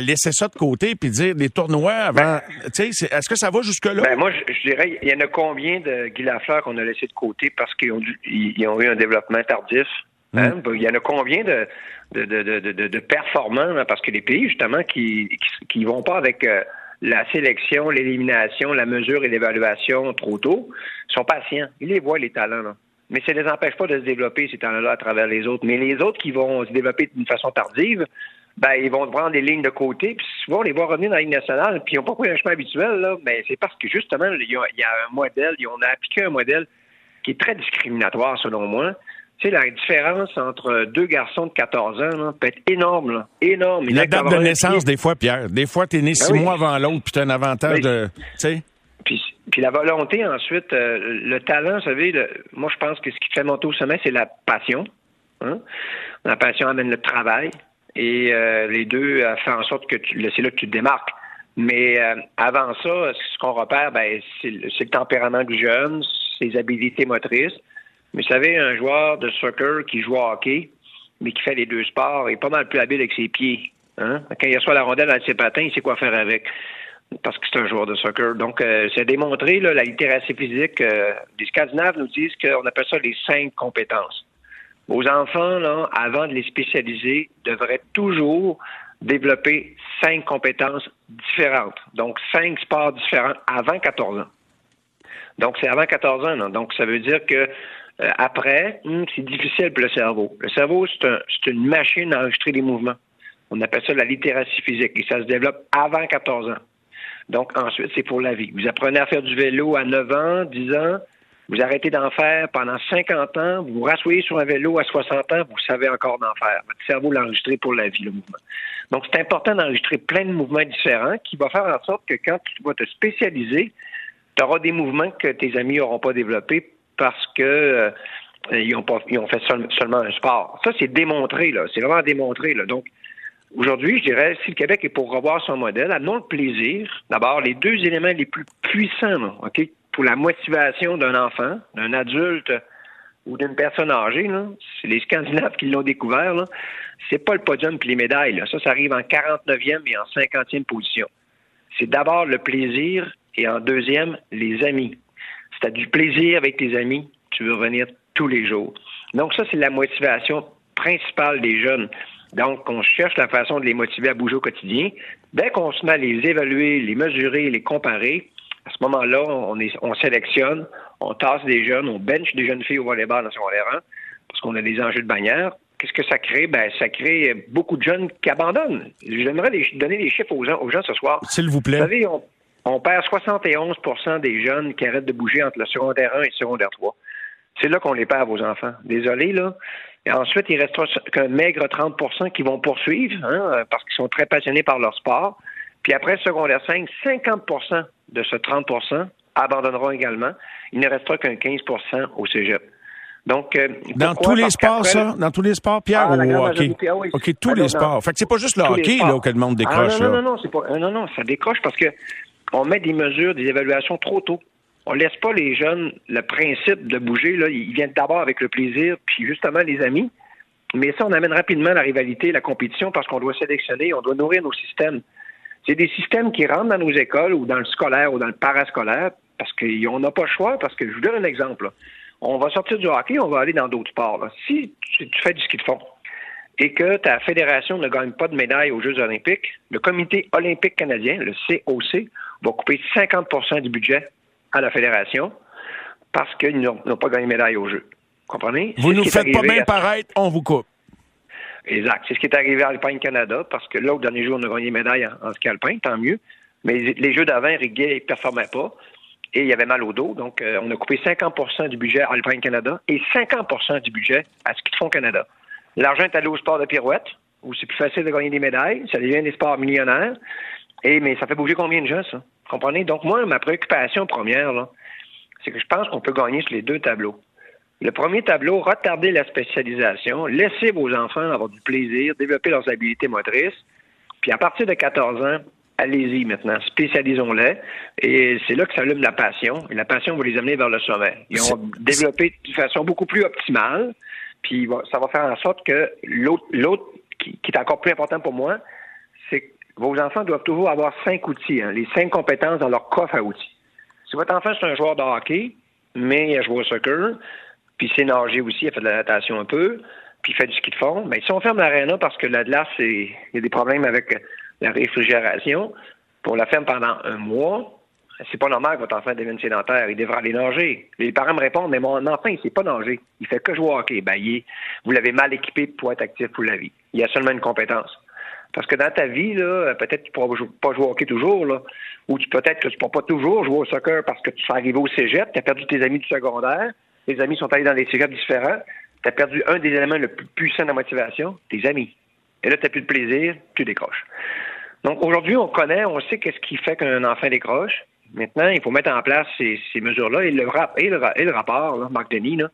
laisser ça de côté puis dire les tournois avant. Ben, est-ce que ça va jusque-là? Ben moi, je, dirais, il y en a combien de Guy Lafleur qu'on a laissé de côté parce qu'ils ont, ont eu un développement tardif? Hein? Mm. Ben, il y en a combien de, de, performants? Parce que les pays, justement, qui qui, vont pas avec. Euh, la sélection, l'élimination, la mesure et l'évaluation trop tôt, sont patients. Ils les voient, les talents. Là. Mais ça ne les empêche pas de se développer, ces talents-là, à travers les autres. Mais les autres qui vont se développer d'une façon tardive, ben, ils vont prendre des lignes de côté, puis souvent, on les voit revenir dans la ligne nationale, puis ils n'ont pas pris un chemin habituel, là, mais c'est parce que, justement, il y, a, un modèle, on a appliqué un modèle qui est très discriminatoire, selon moi, tu sais, la différence entre deux garçons de 14 ans peut être énorme, là. énorme. La date de naissance, des fois, Pierre. Des fois, tu es né ben six mois avant l'autre, puis tu as un avantage de. Tu sais? Puis, puis, la volonté, ensuite, euh, le talent, vous savez, moi, je pense que ce qui te fait monter au sommet, c'est la passion. Hein? La passion amène le travail. Et euh, les deux euh, font en sorte que c'est là que tu te démarques. Mais avant ça, ce qu'on repère, ben, c'est le, le tempérament du jeune, ses habilités motrices, Mais vous savez, un joueur de soccer qui joue au hockey, mais qui fait les deux sports, est pas mal plus habile avec ses pieds. Hein? Quand il reçoit la rondelle dans ses patins, il sait quoi faire avec. Parce que c'est un joueur de soccer. Donc, euh, c'est démontré, là, la littératie physique. Euh, les Scandinaves nous disent qu'on appelle ça les cinq compétences. Vos enfants, là, avant de les spécialiser, devraient toujours développer cinq compétences différentes. Donc, cinq sports différents avant 14 ans. Donc, c'est avant 14 ans. Là. Donc, ça veut dire que euh, après, hum, c'est difficile pour le cerveau. Le cerveau, c'est un, une machine à enregistrer des mouvements. On appelle ça la littératie physique et ça se développe avant 14 ans. Donc, ensuite, c'est pour la vie. Vous apprenez à faire du vélo à 9 ans, 10 ans, vous arrêtez d'en faire pendant 50 ans, vous vous rassoyez sur un vélo à 60 ans, vous savez encore d'en faire. Votre cerveau l'a enregistré pour la vie, le mouvement. Donc, c'est important d'enregistrer plein de mouvements différents qui va faire en sorte que quand tu vas te spécialiser, tu auras des mouvements que tes amis n'auront pas développés parce que euh, ont pas, ils ont fait seulement un sport. Ça, c'est démontré, là. C'est vraiment démontré, là. Donc, aujourd'hui, je dirais, si le Québec est pour revoir son modèle, amenons le plaisir. D'abord, les deux éléments les plus puissants, OK, pour la motivation d'un enfant, d'un adulte ou d'une personne âgée, là, c'est les Scandinaves qui l'ont découvert, là. C'est pas le podium et les médailles, là. Ça, ça arrive en 49e et en 50e position. C'est d'abord le plaisir et en deuxième, les amis. Si tu as du plaisir avec tes amis, tu veux revenir tous les jours. Donc ça, c'est la motivation principale des jeunes. Donc, on cherche la façon de les motiver à bouger au quotidien. Dès qu'on se met à les évaluer, les mesurer, les comparer, à ce moment-là, on, on sélectionne, on tasse des jeunes, on bench des jeunes filles au volleyball dans secondaire 1, parce qu'on a des enjeux de bannière. Qu'est-ce que ça crée? Ben, ça crée beaucoup de jeunes qui abandonnent. J'aimerais donner des chiffres aux gens, aux gens ce soir. S'il vous plaît. Vous savez, on, on perd 71% des jeunes qui arrêtent de bouger entre le secondaire 1 et le secondaire 3. C'est là qu'on les perd, vos enfants. Désolé, là. Et ensuite, il restera qu'un maigre 30% qui vont poursuivre, hein, parce qu'ils sont très passionnés par leur sport. Puis après secondaire 5, 50% de ce 30% abandonneront également. Il ne restera qu'un 15% au cégep. Donc, euh, dans tous les sports, ça? Dans tous les sports, Pierre, ah, ou hockey? Ah OK, tous ah, les sports. Fait que c'est pas juste le hockey, là, que le monde décroche, ah, non, non, non, non, pas, non, non, ça décroche parce que on met des mesures, des évaluations trop tôt. On laisse pas les jeunes le principe de bouger. Là, ils viennent d'abord avec le plaisir, puis justement les amis. Mais ça, on amène rapidement la rivalité, la compétition, parce qu'on doit sélectionner, on doit nourrir nos systèmes. C'est des systèmes qui rentrent dans nos écoles ou dans le scolaire ou dans le parascolaire parce qu'on n'a pas le choix. Parce que je vous donne un exemple. On va sortir du hockey, on va aller dans d'autres sports. Si tu, fais du ski de fond, et que ta fédération ne gagne pas de médaille aux Jeux olympiques, le Comité olympique canadien, le COC, va couper 50% du budget à la fédération parce qu'ils n'ont pas gagné de médaille aux Jeux. Comprenez? Vous nous faites pas bien paraître, on vous coupe. Exact. C'est ce qui est arrivé à Alpine Canada, parce que là, au dernier jour, on a gagné une médaille en, ski alpin, tant mieux. Mais les Jeux d'avant, Riguet ne performait pas et il y avait mal au dos. Donc, euh, on a coupé 50% du budget à Alpine Canada et 50% du budget à Ski de fond Canada. L'argent est allé au sport de pirouette, où c'est plus facile de gagner des médailles. Ça devient des sports millionnaires. Et, mais ça fait bouger combien de gens, ça? Comprenez? Donc, moi, ma préoccupation première, là, c'est que je pense qu'on peut gagner sur les deux tableaux. Le premier tableau, retarder la spécialisation, laisser vos enfants avoir du plaisir, développer leurs habiletés motrices. Puis à partir de 14 ans, allez-y maintenant, spécialisons-les. Et c'est là que ça allume la passion. Et la passion va les amener vers le sommet. Ils vont développer de façon beaucoup plus optimale. Puis ça va faire en sorte que l'autre, qui, est encore plus important pour moi, c'est que vos enfants doivent toujours avoir cinq outils, hein, les cinq compétences dans leur coffre à outils. Si votre enfant c'est un joueur de hockey, mais il a joué au soccer, puis sait nager aussi, il a fait de la natation un peu, puis il fait du ski de fond, mais si on ferme l'aréna parce que la glace, il y a des problèmes avec la réfrigération, pour la ferme pendant un mois, c'est pas normal que votre enfant devienne sédentaire. Il devra aller nager. Les parents me répondent, mais mon enfant, il sait pas nager. Il fait que jouer au hockey. Ben, vous l'avez mal équipé pour être actif pour la vie. Il a seulement une compétence. Parce que dans ta vie, là, peut-être que tu pourras pas jouer au hockey toujours, là, ou peut-être que tu pourras pas toujours jouer au soccer parce que tu es arrivé au cégep, tu as perdu tes amis du secondaire, tes amis sont allés dans des cégeps différents, tu as perdu un des éléments le plus puissant de la motivation, tes amis. Et là, tu n'as plus de plaisir, tu décroches. Donc aujourd'hui, on connaît, on sait qu'est-ce qui fait qu'un enfant décroche. Maintenant, il faut mettre en place ces, mesures-là. Et le, et, le, rapport, là, Marc Denis, là,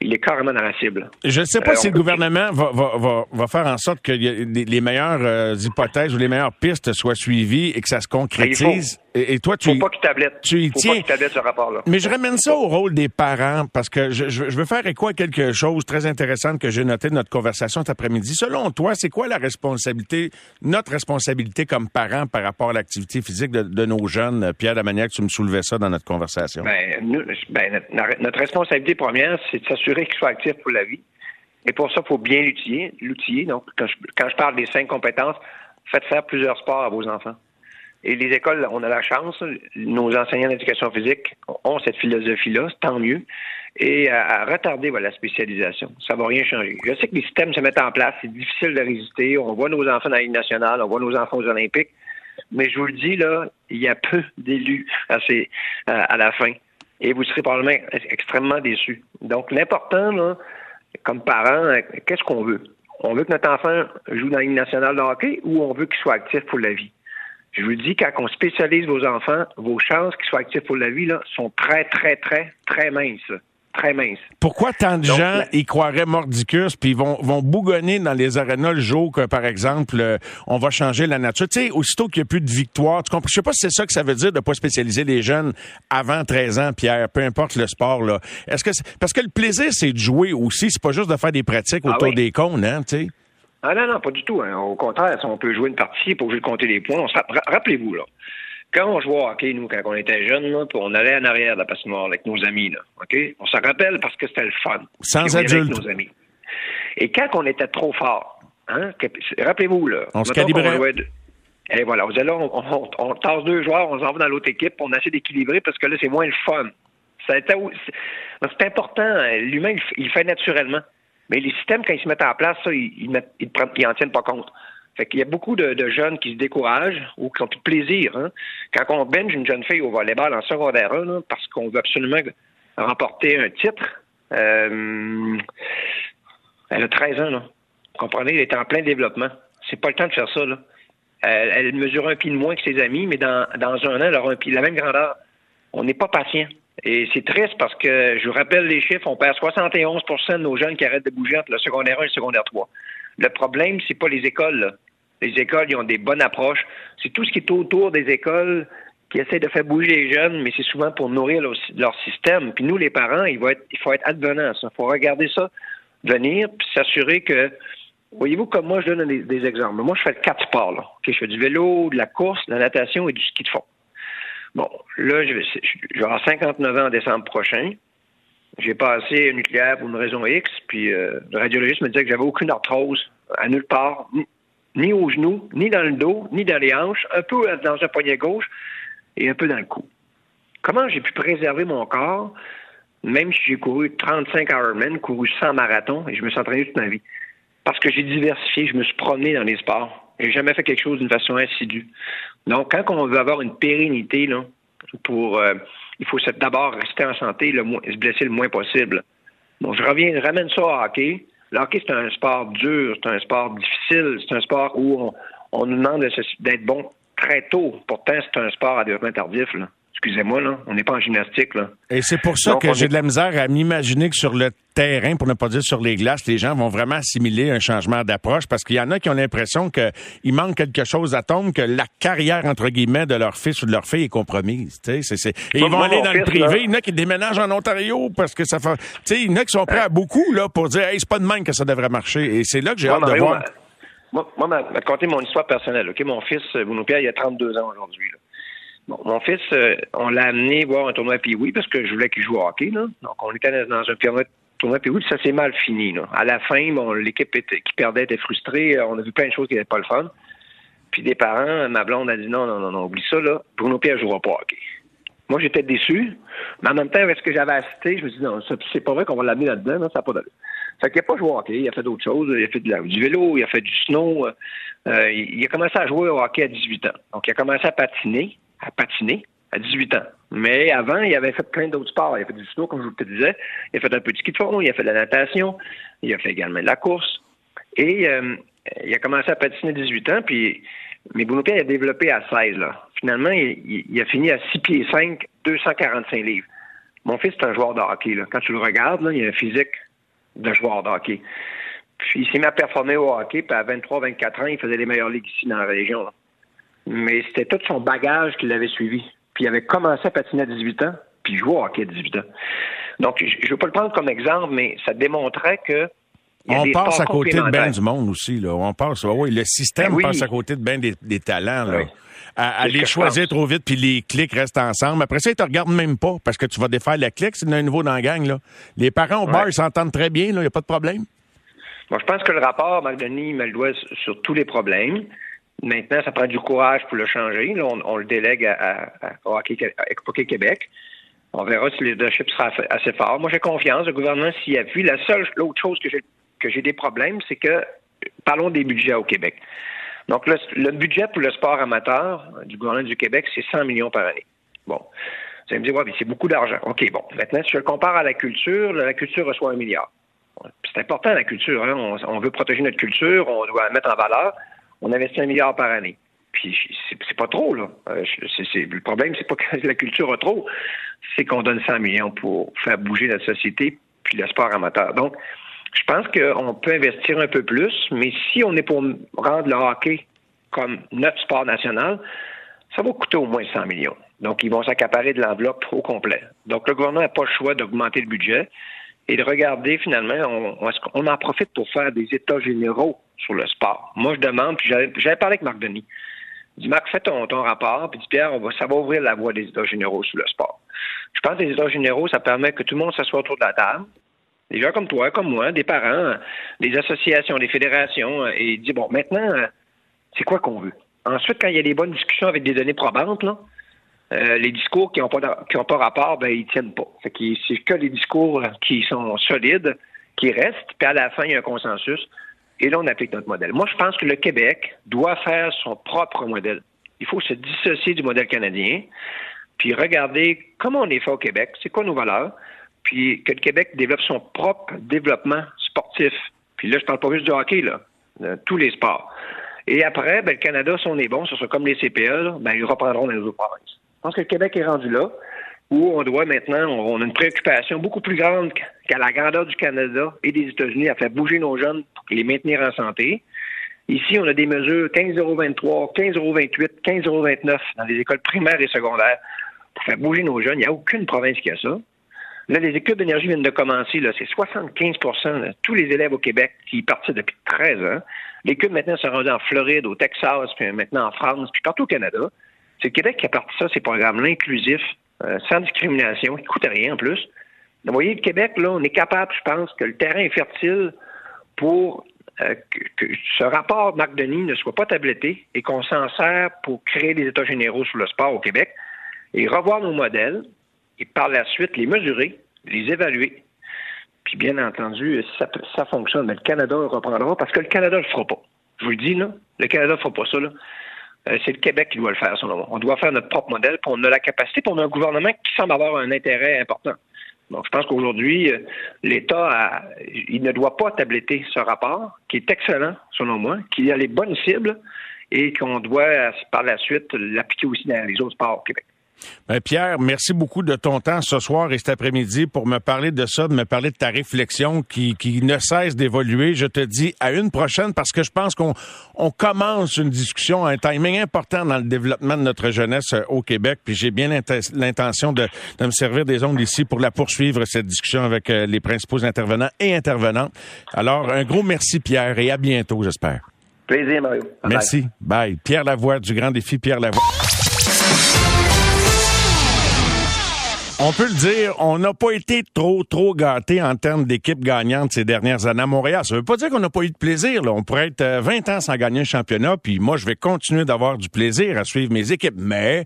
il est carrément dans la cible. Je ne sais pas euh, si le gouvernement va, va, va, faire en sorte que les meilleures euh, hypothèses ou les meilleures pistes soient suivies et que ça se concrétise. Et, toi, tu Faut pas qu'il tablette. Tu y Faut tiens. pas qu'il tablette ce rapport-là. Mais je ramène ça au rôle des parents parce que je, veux faire écho à quelque chose très intéressant que j'ai noté de notre conversation cet après-midi. Selon toi, c'est quoi la responsabilité, notre responsabilité comme parents par rapport à l'activité physique de, de nos jeunes? Pierre, de la manière que tu me soulevais ça dans notre conversation? Ben, nous, ben, notre, notre responsabilité première, c'est de s'assurer qu'il soit actif pour la vie. Et pour ça, il faut bien l'outiller. l'outiller. Donc, quand je, quand je parle des cinq compétences, faites faire plusieurs sports à vos enfants. Et les écoles, on a la chance, nos enseignants d'éducation physique ont cette philosophie-là, tant mieux, et à, retarder la spécialisation. Ça va rien changer. Je sais que les systèmes se mettent en place, c'est difficile de résister. On voit nos enfants dans la Ligue nationale, on voit nos enfants aux Olympiques, mais je vous le dis, là, il y a peu d'élus à, la fin. Et vous serez probablement extrêmement déçus. Donc, l'important, comme parents, qu'est-ce qu'on veut? On veut que notre enfant joue dans la Ligue nationale de hockey ou on veut qu'il soit actif pour la vie? Je vous dis, quand on spécialise vos enfants, vos chances qu'ils soient actifs pour la vie là, sont très, très, très, très minces. Très minces. Pourquoi tant de Donc, gens la- y croiraient mordicus puis vont, vont bougonner dans les arénas le jour que, par exemple, euh, on va changer la nature? Tu sais, aussitôt qu'il n'y a plus de victoire, tu comprends? Je sais pas si c'est ça que ça veut dire de pas spécialiser les jeunes avant 13 ans, Pierre, peu importe le sport, là. Est-ce que c'est- parce que le plaisir, c'est de jouer aussi, c'est pas juste de faire des pratiques Ah autour oui. des cônes, hein, tu sais? Ah non, non, pas du tout. hein. Au contraire, si on peut jouer une partie pour jouer de compter les points, on rappelez-vous, là. Quand on jouait au hockey, nous, quand on était jeunes, là, on allait en arrière de la patinoire avec nos amis, là, OK? On se rappelle parce que c'était le fun. Sans allait avec nos amis. Et quand on était trop fort, hein, rappelez-vous, là. On se calibrait. Et voilà, on on, on- on tasse deux joueurs, on s'en va dans l'autre équipe, on essaie d'équilibrer parce que là, c'est moins le fun. C'est important. hein. L'humain, il, fait naturellement. Mais les systèmes, quand ils se mettent en place, ça, ils, ils, ils, ils en tiennent pas compte. Fait qu'il y a beaucoup de, de jeunes qui se découragent ou qui ont plus de plaisir. hein. Quand on bench une jeune fille au volleyball en secondaire 1, là, parce qu'on veut absolument remporter un titre, euh, elle a 13 ans, là. Vous comprenez? Elle est en plein développement. C'est pas le temps de faire ça, là. Elle, elle mesure un pied de moins que ses amis, mais dans, dans un an, elle aura un pied la même grandeur. On n'est pas patient. Et c'est triste parce que, je vous rappelle les chiffres, on perd 71% de nos jeunes qui arrêtent de bouger entre le secondaire 1 et le secondaire 3. Le problème, c'est pas les écoles, là. Les écoles, ils ont des bonnes approches. C'est tout ce qui est autour des écoles qui essaient de faire bouger les jeunes, mais c'est souvent pour nourrir leur, système. Puis nous, les parents, il, être, faut être advenant. Il faut regarder ça venir, puis s'assurer que Voyez-vous, comme moi, je donne des, exemples. Moi, je fais quatre sports. Là. Je fais du vélo, de la course, de la natation et du ski de fond. Bon, là, je vais, je vais avoir 59 ans en décembre prochain. J'ai passé nucléaire pour une raison X, puis euh, le radiologiste me disait que j'avais aucune arthrose à nulle part, ni, ni au genou, ni dans le dos, ni dans les hanches, un peu dans un poignet gauche et un peu dans le cou. Comment j'ai pu préserver mon corps, même si j'ai couru 35 Ironman, couru 100 marathons, et je me suis entraîné toute ma vie? Parce que j'ai diversifié, je me suis promené dans les sports. J'ai jamais fait quelque chose d'une façon assidue. Donc, quand on veut avoir une pérennité, là, pour, euh, il faut d'abord rester en santé, le moins, se blesser le moins possible. Donc, je reviens, je ramène ça au hockey. Le hockey, c'est un sport dur, c'est un sport difficile, c'est un sport où on, on nous demande d'être bon très tôt. Pourtant, c'est un sport à développement tardif. Là. Excusez-moi, là, on n'est pas en gymnastique. Là. Et c'est pour ça Donc, que j'ai est- de la misère à m'imaginer que sur le terrain, pour ne pas dire sur les glaces, les gens vont vraiment assimiler un changement d'approche parce qu'il y en a qui ont l'impression qu'il manque quelque chose à tomber, que la carrière, entre guillemets, de leur fils ou de leur fille est compromise. tu sais, c'est- c'est- Et ils vont aller dans le privé. là- Il y en a qui déménagent en Ontario parce que ça fait... Tu sais, il y en a qui sont prêts à beaucoup là, pour dire hey, c'est pas de même que ça devrait marcher. Et c'est là que j'ai hâte de voir. Moi, moi, ma, ma- conter mon histoire personnelle. Ok, Mon fils, Bruno Pierre, il a 32 ans aujourd'hui. Là. Bon, mon fils, euh, on l'a amené voir un tournoi Pee-Wee parce que je voulais qu'il joue au hockey. Là. Donc, on était dans un tournoi, tournoi Pee-Wee, puis ça s'est mal fini. Là. À la fin, l'équipe qui perdait était frustrée. Euh, On a vu plein de choses qui n'étaient pas le fun. Puis des parents, ma blonde a dit non, non, non, non, oublie ça, là. Bruno Pierre ne jouera pas au hockey. Moi, j'étais déçu, mais en même temps, avec ce que j'avais assisté, je me suis dit, non, c'est pas vrai qu'on va l'amener là-dedans, non, ça n'a pas d'allure. Fait qu'il n'a pas joué au hockey, il a fait d'autres choses, il a fait du vélo, il a fait du snow, euh, euh, il a commencé à jouer au hockey à 18 ans. Donc, il a commencé à patiner, à patiner à 18 ans. Mais avant, il avait fait plein d'autres sports. Il a fait du snow, comme je vous le disais. Il a fait un peu de ski de fond, il a fait de la natation, il a fait également de la course. Et euh, il a commencé à patiner à 18 ans, puis mais Bruno Pierre il a développé à 16. Là. Finalement, il, a fini à 6 pieds 5, 245 livres. Mon fils, c'est un joueur de hockey. Quand tu le regardes, il a un physique de joueur de hockey. Puis il s'est mis à performer au hockey, puis à 23-24 ans, il faisait les meilleures ligues ici dans la région. Mais c'était tout son bagage qui l'avait suivi. Puis il avait commencé à patiner à 18 ans, puis jouer au hockey à 18 ans. Donc, je ne veux pas le prendre comme exemple, mais ça démontrait que on passe à côté de bien du monde aussi. Là. On passe, oui, le système ben passe à côté de bien des, talents. Là. À, les choisir trop vite, puis les clics restent ensemble. Après ça, ils te regardent même pas, parce que tu vas défaire la clique, c'est un nouveau dans la gang. Là. Les parents au bar, ils s'entendent très bien, il n'y a pas de problème. Bon, je pense que le rapport, Denis, me le doit sur tous les problèmes. Maintenant, ça prend du courage pour le changer. On, le délègue à, à, Hockey Québec. On verra si le leadership sera assez fort. Moi, j'ai confiance. Le gouvernement s'y vu. La seule, l'autre chose que j'ai des problèmes, c'est que parlons des budgets au Québec. Donc, le, budget pour le sport amateur du gouvernement du Québec, c'est 100 millions par année. Bon. Vous allez me dire, ouais, c'est beaucoup d'argent. OK, bon. Maintenant, si je le compare à la culture, la culture reçoit un milliard. C'est important, la culture. Hein. On, veut protéger notre culture, on doit la mettre en valeur. On investit un milliard par année. Puis, c'est pas trop, là. Euh, le problème, c'est pas que la culture a trop, c'est qu'on donne 100 millions pour faire bouger notre société puis le sport amateur. Donc, je pense qu'on peut investir un peu plus, mais si on est pour rendre le hockey comme notre sport national, ça va coûter au moins 100 millions. Donc, ils vont s'accaparer de l'enveloppe au complet. Donc, le gouvernement n'a pas le choix d'augmenter le budget et de regarder finalement, on, en profite pour faire des états généraux sur le sport? Moi, je demande, puis j'avais parlé avec Marc Denis. Je dis, Marc, fais ton, ton rapport, puis dis, Pierre, on va, ça va ouvrir la voie des états généraux sur le sport. Je pense que les états généraux, ça permet que tout le monde s'assoie autour de la table, des gens comme toi, comme moi, des parents, des associations, des fédérations, euh, et dit bon, maintenant, euh, c'est quoi qu'on veut? Ensuite, quand il y a des bonnes discussions avec des données probantes, là, euh, les discours qui n'ont pas, pas rapport, ben, ils tiennent pas. c'est que les discours qui sont solides qui restent, puis à la fin, il y a un consensus, et là, on applique notre modèle. Moi, je pense que le Québec doit faire son propre modèle. Il faut se dissocier du modèle canadien, puis regarder comment on est fait au Québec, c'est quoi nos valeurs, puis que le Québec développe son propre développement sportif. Puis là, je parle pas juste du hockey, là, tous les sports. Et après, ben, le Canada, si on est bon, ce sera comme les CPE, ben, ils reprendront dans les autres provinces. Je pense que le Québec est rendu là, où on doit maintenant, on a une préoccupation beaucoup plus grande qu'à la grandeur du Canada et des États-Unis à faire bouger nos jeunes pour les maintenir en santé. Ici, on a des mesures 15,23, 15,28, 15,29 dans les écoles primaires et secondaires pour faire bouger nos jeunes. Il n'y a aucune province qui a ça. Là, les écoles d'énergie viennent de commencer. Là, c'est 75 de tous les élèves au Québec qui partent depuis 13 ans. Cubes maintenant sont rendus en Floride, au Texas, puis maintenant en France, puis partout au Canada. C'est le Québec qui a parti ça, ces programmes-là inclusifs, euh, sans discrimination, qui ne coûtent rien en plus. vous voyez, le Québec, là, on est capable, je pense, que le terrain est fertile pour euh, que, ce rapport Marc Denis ne soit pas tabletté et qu'on s'en sert pour créer des États généraux sur le sport au Québec et revoir nos modèles, et par la suite les mesurer, les évaluer. Puis bien entendu, ça, fonctionne, mais le Canada reprendra parce que le Canada ne le fera pas. Je vous le dis, là, le Canada ne fera pas ça. Là. Euh, c'est le Québec qui doit le faire, selon moi. On doit faire notre propre modèle, puis on a la capacité, puis on a un gouvernement qui semble avoir un intérêt important. Donc, je pense qu'aujourd'hui, euh, l'État, il ne doit pas tabletter ce rapport, qui est excellent, selon moi, qui a les bonnes cibles et qu'on doit, par la suite, l'appliquer aussi dans les autres sports au Québec. Ben Pierre, merci beaucoup de ton temps ce soir et cet après-midi pour me parler de ça, de me parler de ta réflexion qui, qui ne cesse d'évoluer. Je te dis à une prochaine parce que je pense qu'on on commence une discussion, un timing important dans le développement de notre jeunesse euh, au Québec. Puis j'ai bien l'intention de, de, me servir des ondes ici pour la poursuivre, cette discussion avec euh, les principaux intervenants et intervenantes. Alors, un gros merci Pierre et à bientôt, j'espère. Plaisir, Mario. Merci. Bye. Pierre Lavoie du Grand Défi, Pierre Lavoie. On peut le dire, on n'a pas été trop, trop gâtés en termes d'équipe gagnante ces dernières années à Montréal. Ça veut pas dire qu'on n'a pas eu de plaisir. Là. On pourrait être 20 euh, ans sans gagner un championnat, puis moi, je vais continuer d'avoir du plaisir à suivre mes équipes. Mais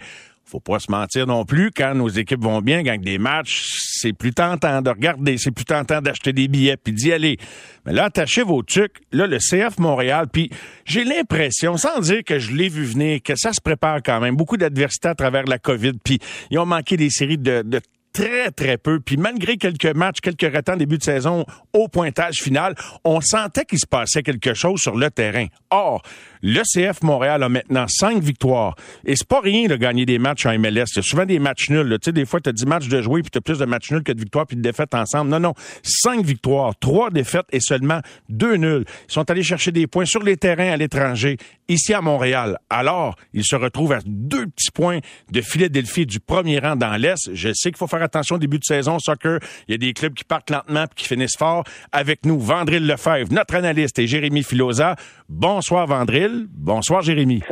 faut pas se mentir non plus. Quand nos équipes vont bien, gagnent des matchs, c'est plus tentant de regarder, c'est plus tentant d'acheter des billets puis d'y aller. Mais là, attachez vos trucs. Là, le CF Montréal, puis j'ai l'impression, sans dire que je l'ai vu venir, que ça se prépare quand même. Beaucoup d'adversité à travers la COVID, puis ils ont manqué des séries de, de très, très peu. Puis malgré quelques matchs, quelques ratants début de saison au pointage final, on sentait qu'il se passait quelque chose sur le terrain. Or, Le CF Montréal a maintenant cinq victoires. Et c'est pas rien de gagner des matchs en MLS. Il y a souvent des matchs nuls. Tu sais, des fois, tu as 10 matchs de jouer puis tu as plus de matchs nuls que de victoires puis de défaites ensemble. Non, non. Cinq victoires, trois défaites et seulement deux nuls. Ils sont allés chercher des points sur les terrains à l'étranger, ici à Montréal. Alors, ils se retrouvent à deux petits points de Philadelphie du premier rang dans l'Est. Je sais qu'il faut faire attention au début de saison soccer. Il y a des clubs qui partent lentement puis qui finissent fort. Avec nous, Vandril Lefebvre, notre analyste, et Jérémy Filosa. Bonsoir, Vandril. Bonsoir, Jérémy.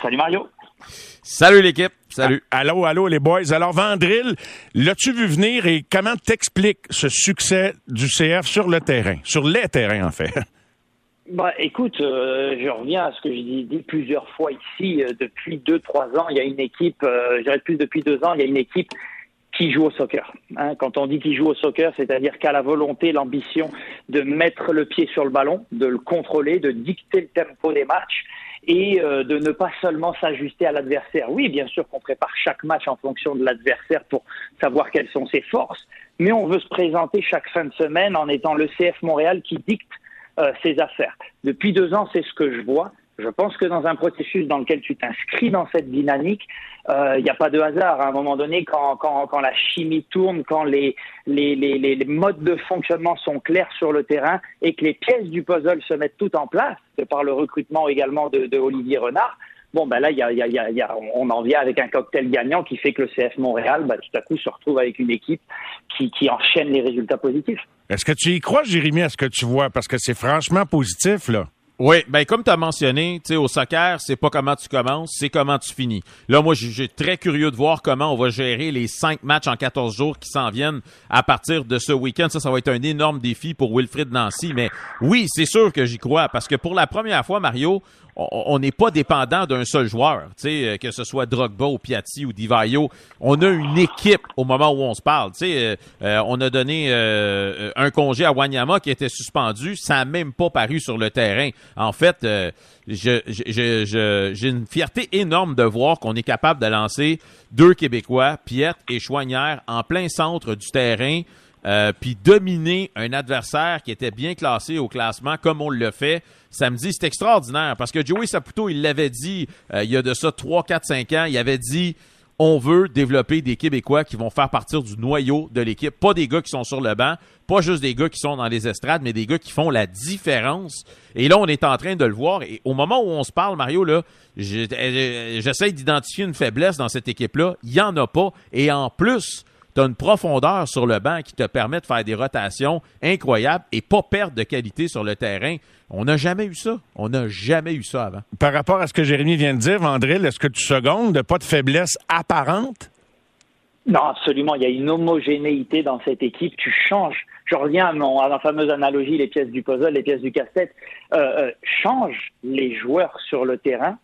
Salut, Mario. Salut l'équipe. Salut. Ah, allô, allô les boys. Alors Vandril, l'as-tu vu venir et comment t'expliques ce succès du CF sur le terrain, sur les terrains en fait? Bah, écoute, euh, je reviens à ce que j'ai dit, plusieurs fois ici. Euh, depuis deux, trois ans, il y a une équipe, euh, je dirais plus depuis deux ans, il y a une équipe qui joue au soccer. Hein. Quand on dit qu'il joue au soccer, c'est-à-dire qu'à la volonté, l'ambition de mettre le pied sur le ballon, de le contrôler, de dicter le tempo des matchs et euh, de ne pas seulement s'ajuster à l'adversaire. Oui, bien sûr qu'on prépare chaque match en fonction de l'adversaire pour savoir quelles sont ses forces, mais on veut se présenter chaque fin de semaine en étant le CF Montréal qui dicte euh, ses affaires. Depuis deux ans, c'est ce que je vois. Je pense que dans un processus dans lequel tu t'inscris dans cette dynamique, il euh, n'y a pas de hasard. À un moment donné, quand, quand, quand la chimie tourne, quand les, les, les, les, modes de fonctionnement sont clairs sur le terrain et que les pièces du puzzle se mettent toutes en place, par le recrutement également de, Olivier Renard, bon, ben là, y y a, on en vient avec un cocktail gagnant qui fait que le CF Montréal, ben, tout à coup, se retrouve avec une équipe qui, qui enchaîne les résultats positifs. Est-ce que tu y crois, Jérémy, à ce que tu vois? Parce que c'est franchement positif, là. Oui, ben comme tu as mentionné, tu au soccer, c'est pas comment tu commences, c'est comment tu finis. Là moi j'ai très curieux de voir comment on va gérer les cinq matchs en 14 jours qui s'en viennent à partir de ce week-end. Ça ça va être un énorme défi pour Wilfrid Nancy, mais oui, c'est sûr que j'y crois parce que pour la première fois Mario, on n'est pas dépendant d'un seul joueur, euh, que ce soit Drogba ou Piatti ou Divayo. On a une équipe au moment où on se parle. Euh, euh, on a donné un congé à Wanyama qui était suspendu, ça n'a même pas paru sur le terrain. En fait, j'ai une fierté énorme de voir qu'on est capable de lancer deux Québécois, Piette et Chouanière, en plein centre du terrain. Puis dominer un adversaire qui était bien classé au classement comme on le fait samedi. C'est extraordinaire parce que Joey Saputo, il l'avait dit euh, il y a de ça 3, 4, 5 ans. Il avait dit on veut développer des Québécois qui vont faire partir du noyau de l'équipe. Pas des gars qui sont sur le banc, pas juste des gars qui sont dans les estrades, mais des gars qui font la différence. Et là, on est en train de le voir. Et au moment où on se parle, Mario, là, euh, j'essaie d'identifier une faiblesse dans cette équipe-là. Il n'y en a pas. Et en plus, tu as une profondeur sur le banc qui te permet de faire des rotations incroyables et pas perdre de qualité sur le terrain. On n'a jamais eu ça. On n'a jamais eu ça avant. Par rapport à ce que Jérémy vient de dire, Vandril, est-ce que tu secondes? Pas de faiblesse apparente? Non, absolument. Il y a une homogénéité dans cette équipe. Tu changes. Je reviens à, mon, à ma fameuse analogie, les pièces du puzzle, les pièces du casse-tête. Euh, euh, change les joueurs sur le terrain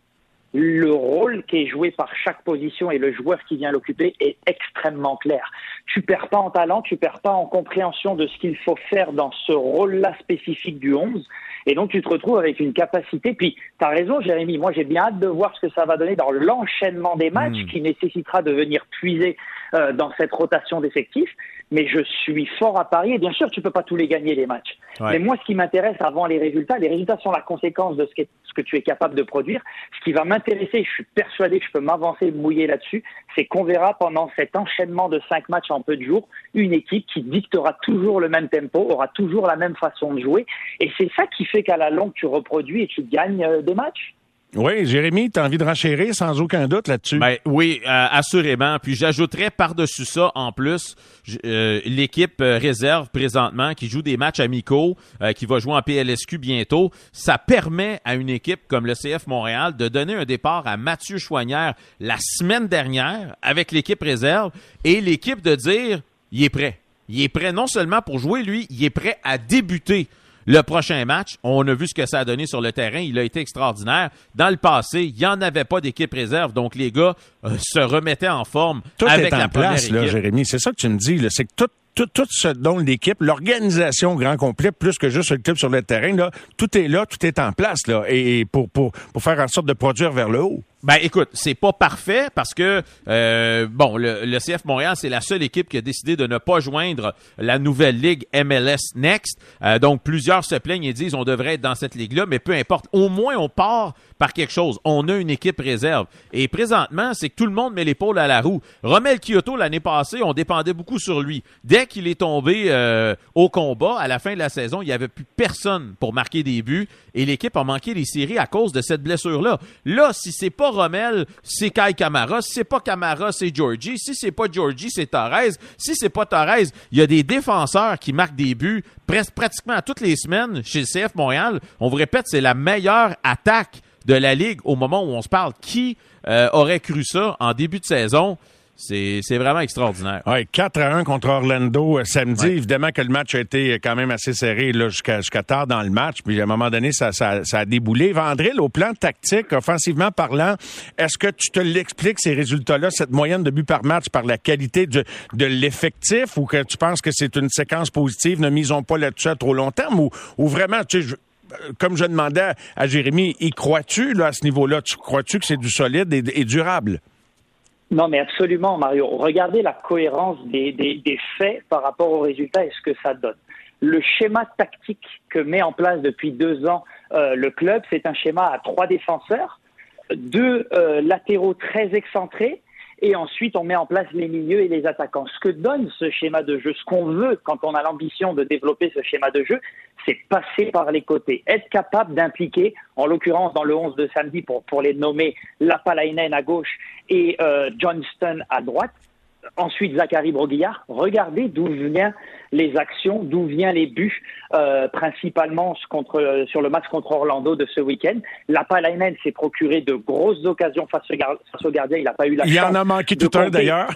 le rôle qui est joué par chaque position et le joueur qui vient l'occuper est extrêmement clair. Tu perds pas en talent, tu perds pas en compréhension de ce qu'il faut faire dans ce rôle-là spécifique du 11. Et donc, tu te retrouves avec une capacité. Puis, tu as raison, Jérémy. Moi, j'ai bien hâte de voir ce que ça va donner dans l'enchaînement des matchs hmm. qui nécessitera de venir puiser euh, dans cette rotation d'effectifs mais je suis fort à parier. Bien sûr, tu peux pas tous les gagner les matchs. Mais moi, ce qui m'intéresse avant les résultats, les résultats sont la conséquence de ce que, ce que tu es capable de produire. Ce qui va m'intéresser, je suis persuadé que je peux m'avancer, mouiller là-dessus, c'est qu'on verra pendant cet enchaînement de cinq matchs en peu de jours une équipe qui dictera toujours le même tempo, aura toujours la même façon de jouer. Et c'est ça qui fait qu'à la longue, tu reproduis et tu gagnes euh, des matchs. Oui, Jérémy, tu as envie de renchérir sans aucun doute là-dessus? Ben, oui, euh, assurément. Puis j'ajouterais par-dessus ça, en plus, euh, l'équipe euh, réserve présentement qui joue des matchs amicaux, qui va jouer en PLSQ bientôt. Ça permet à une équipe comme le CF Montréal de donner un départ à Mathieu Chouanière la semaine dernière avec l'équipe réserve et l'équipe de dire, il est prêt. Il est prêt non seulement pour jouer, lui, il est prêt à débuter le prochain match, on a vu ce que ça a donné sur le terrain. Il a été extraordinaire. Dans le passé, il n'y en avait pas d'équipe réserve, donc les gars euh, se remettaient en forme tout avec est en la place, là, Jérémy. C'est ça que tu me dis. C'est que tout, tout, ce dont l'équipe, l'organisation grand complet, plus que juste le club sur le terrain, là, tout est là, tout est en place là, et pour, pour, pour faire en sorte de produire vers le haut. Ben écoute, c'est pas parfait parce que euh, bon, le, le CF Montréal, c'est la seule équipe qui a décidé de ne pas joindre la nouvelle ligue MLS Next. Euh, donc plusieurs se plaignent et disent on devrait être dans cette ligue-là, mais peu importe. Au moins on part par quelque chose. On a une équipe réserve. Et présentement, c'est que tout le monde met l'épaule à la roue. Romel Kyoto l'année passée, on dépendait beaucoup sur lui. Dès qu'il est tombé euh, au combat à la fin de la saison, il n'y avait plus personne pour marquer des buts et l'équipe a manqué les séries à cause de cette blessure-là. Là, si c'est pas Romel, c'est Kai Kamara. Si c'est pas Kamara, c'est Georgie. Si c'est pas Georgie, c'est Torres. Si c'est pas Torres, il y a des défenseurs qui marquent des buts presque pratiquement toutes les semaines chez le CF Montréal. On vous répète, c'est la meilleure attaque de la Ligue au moment où on se parle. Qui euh, aurait cru ça en début de saison? C'est vraiment extraordinaire. Ouais, 4 à 1 contre Orlando euh, samedi. Évidemment que le match a été quand même assez serré jusqu'à tard dans le match. Puis à un moment donné, ça, ça, ça a déboulé. Vandril, au plan tactique, offensivement parlant, est-ce que tu te l'expliques, ces résultats-là, cette moyenne de buts par match, par la qualité de, de l'effectif ou que tu penses que c'est une séquence positive, ne misons pas là-dessus à trop long terme ou, ou vraiment, tu sais, comme je demandais à Jérémy, y crois-tu à ce niveau-là? Tu crois-tu que c'est du solide et, durable? Non, mais absolument, Mario. Regardez la cohérence des, des, faits par rapport aux résultats et ce que ça donne. Le schéma tactique que met en place depuis deux ans euh, le club, c'est un schéma à trois défenseurs, deux euh, latéraux très excentrés, et ensuite on met en place les milieux et les attaquants. Ce que donne ce schéma de jeu, ce qu'on veut quand on a l'ambition de développer ce schéma de jeu, c'est passer par les côtés, être capable d'impliquer, en l'occurrence dans le 11 de samedi pour, pour les nommer Lapalainen à gauche et euh, Johnston à droite, ensuite Zachary Broguillard, regardez d'où viennent les actions, d'où viennent les buts, euh, principalement contre, sur le match contre Orlando de ce week-end. La Palainen s'est procuré de grosses occasions face au, gardien, il n'a pas eu la chance. Il en a manqué tout un d'ailleurs.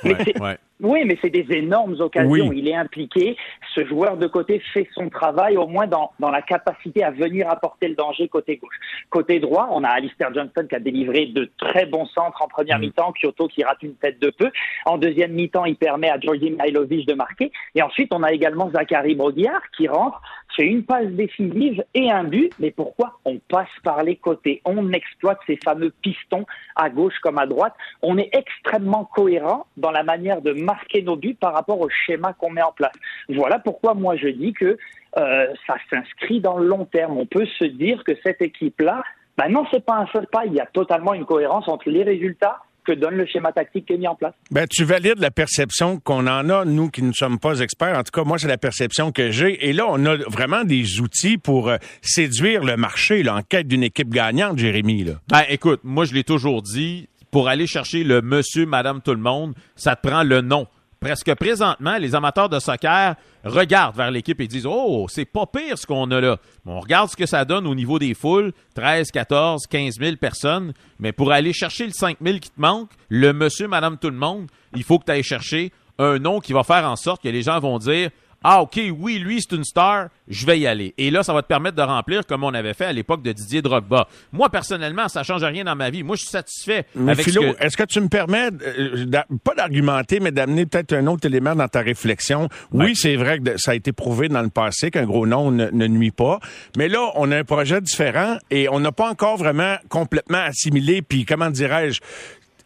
Oui, mais c'est des énormes occasions. Il est impliqué. Ce joueur de côté fait son travail, au moins dans, dans la capacité à venir apporter le danger côté gauche. Côté droit, on a Alistair Johnson qui a délivré de très bons centres en première mm. mi-temps, Kyoto qui rate une tête de peu. En deuxième mi-temps, il permet à Georgi Mihailovic de marquer. Et ensuite, on a également Zachary Broguillard qui rentre, fait une passe décisive et un but. Mais pourquoi On passe par les côtés? On exploite ces fameux pistons à gauche comme à droite. On est extrêmement cohérent dans la manière de marquer nos buts par rapport au schéma qu'on met en place. Voilà pourquoi moi je dis que euh, ça s'inscrit dans le long terme. On peut se dire que cette équipe-là, ben non, c'est pas un seul pas. Il y a totalement une cohérence entre les résultats que donne le schéma tactique qui est mis en place. Ben, tu valides la perception qu'on en a, nous qui ne sommes pas experts. En tout cas, moi, c'est la perception que j'ai. Et là, on a vraiment des outils pour euh, séduire le marché là, en quête d'une équipe gagnante, Jérémy. Là. Ben, écoute, moi, je l'ai toujours dit, pour aller chercher le monsieur, madame, tout le monde, ça te prend le nom. Presque présentement, les amateurs de soccer regardent vers l'équipe et disent Oh, c'est pas pire ce qu'on a là. On regarde ce que ça donne au niveau des foules 13, 14, 15 000 personnes. Mais pour aller chercher le 5 000 qui te manque, le monsieur, madame, tout le monde, il faut que tu ailles chercher un nom qui va faire en sorte que les gens vont dire ah, OK, oui, lui, c'est une star, je vais y aller. Et là, ça va te permettre de remplir comme on avait fait à l'époque de Didier Drogba. Moi, personnellement, ça change rien dans ma vie. Moi, je suis satisfait mais Philo, est-ce que tu me permets, euh, pas d'argumenter, mais d'amener peut-être un autre élément dans ta réflexion? Oui, c'est vrai que ça a été prouvé dans le passé qu'un gros nom ne, ne, nuit pas. Mais là, on a un projet différent et on n'a pas encore vraiment complètement assimilé, puis comment dirais-je,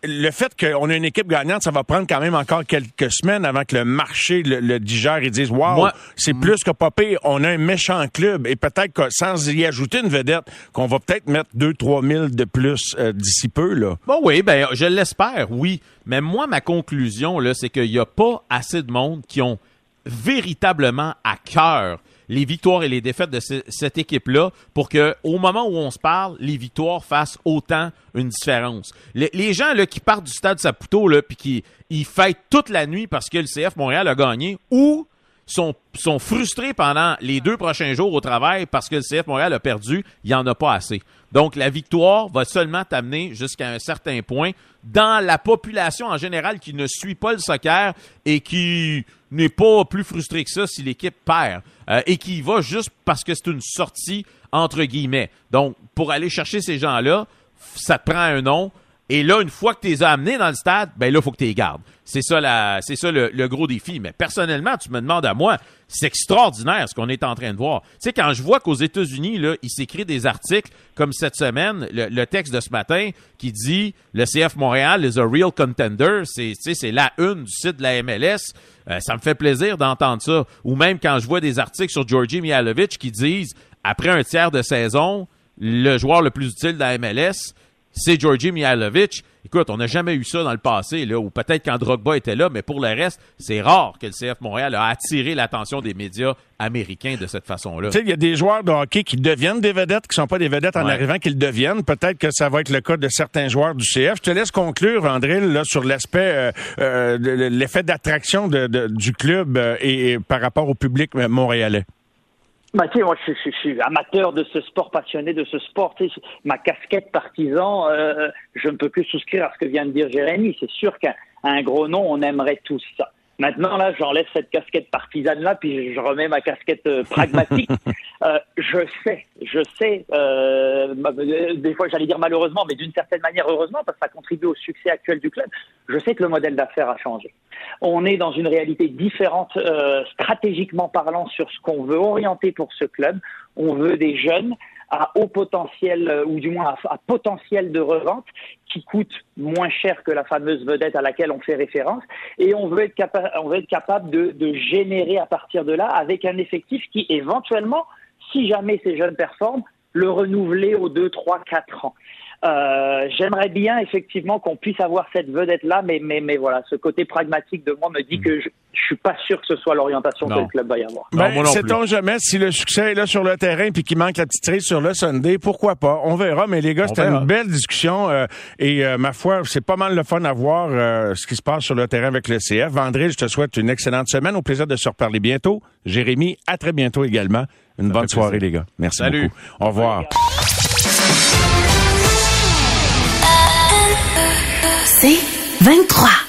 le fait qu'on a une équipe gagnante, ça va prendre quand même encore quelques semaines avant que le marché le, digère et dise Wow, c'est plus que pas on a un méchant club et peut-être que sans y ajouter une vedette, qu'on va peut-être mettre 2-3 000 de plus euh, d'ici peu. Là. Bon, oui, ben je l'espère, oui. Mais moi, ma conclusion, là, c'est qu'il n'y a pas assez de monde qui ont véritablement à cœur les victoires et les défaites de cette équipe-là pour que, au moment où on se parle, les victoires fassent autant une différence. Les, gens qui partent du stade Saputo là, puis qui ils fêtent toute la nuit parce que le CF Montréal a gagné, ou sont, sont frustrés pendant les deux prochains jours au travail parce que le CF Montréal a perdu, il n'y en a pas assez. Donc, la victoire va seulement t'amener jusqu'à un certain point dans la population en général qui ne suit pas le soccer et qui n'est pas plus frustré que ça si l'équipe perd euh, et qui y va juste parce que c'est une sortie entre guillemets. Donc, pour aller chercher ces gens-là, ça prend un nom Et là, une fois que tu les as amenés dans le stade, ben là, il faut que tu les gardes. C'est ça, la, c'est ça le, gros défi. Mais personnellement, tu me demandes à moi, c'est extraordinaire ce qu'on est en train de voir. Tu sais, quand je vois qu'aux États-Unis, là, il s'écrit des articles comme cette semaine, le, texte de ce matin qui dit le CF Montréal is a real contender, c'est, c'est la une du site de la MLS. Euh, ça me fait plaisir d'entendre ça. Ou même quand je vois des articles sur Georgi Mihalovic qui disent après un tiers de saison, le joueur le plus utile de la MLS, c'est Georgi Mihailovic. Écoute, on n'a jamais eu ça dans le passé, là, ou peut-être quand Drogba était là, mais pour le reste, c'est rare que le CF Montréal a attiré l'attention des médias américains de cette façon-là. Tu sais, il y a des joueurs de hockey qui deviennent des vedettes, qui sont pas des vedettes en arrivant, qu'ils deviennent. Peut-être que ça va être le cas de certains joueurs du CF. Je te laisse conclure, André, là, sur l'aspect, euh, euh l'effet d'attraction du club euh, et par rapport au public euh, montréalais. Bah, moi, je, suis amateur de ce sport, passionné de ce sport. Ma casquette partisan, euh, je ne peux plus souscrire à ce que vient de dire Jérémy. C'est sûr qu'un gros nom, on aimerait tous ça. Maintenant, là, j'enlève cette casquette partisane-là, puis je remets ma casquette euh, pragmatique. euh, je sais, je sais, euh, des fois j'allais dire malheureusement, mais d'une certaine manière heureusement, parce que ça contribue au succès actuel du club, je sais que le modèle d'affaires a changé. On est dans une réalité différente, euh, stratégiquement parlant, sur ce qu'on veut orienter pour ce club. On veut des jeunes à haut potentiel, euh, ou du moins à, potentiel de revente, qui coûte moins cher que la fameuse vedette à laquelle on fait référence. Et on veut être, capable, on veut être capable de, de générer à partir de là, avec un effectif qui éventuellement, si jamais ces jeunes performent, le renouveler aux 2, 3, 4 ans. Euh, j'aimerais bien effectivement qu'on puisse avoir cette vedette-là, mais, mais, mais voilà, ce côté pragmatique de moi me dit que je, je suis pas sûr que ce soit l'orientation que le club va y avoir. Ben, Sait-on jamais si le succès est là sur le terrain puis qu'il manque la petite cerise sur le Sunday, pourquoi pas? On verra, mais les gars, c'était une belle discussion euh, et euh, ma foi, c'est pas mal le fun à voir ce qui se passe sur le terrain avec le CF. Vendredi, je te souhaite une excellente semaine. Au plaisir de se reparler bientôt. Jérémy, à très bientôt également. Une bonne soirée, les gars. Merci Salut. beaucoup. Au revoir. C'est 23.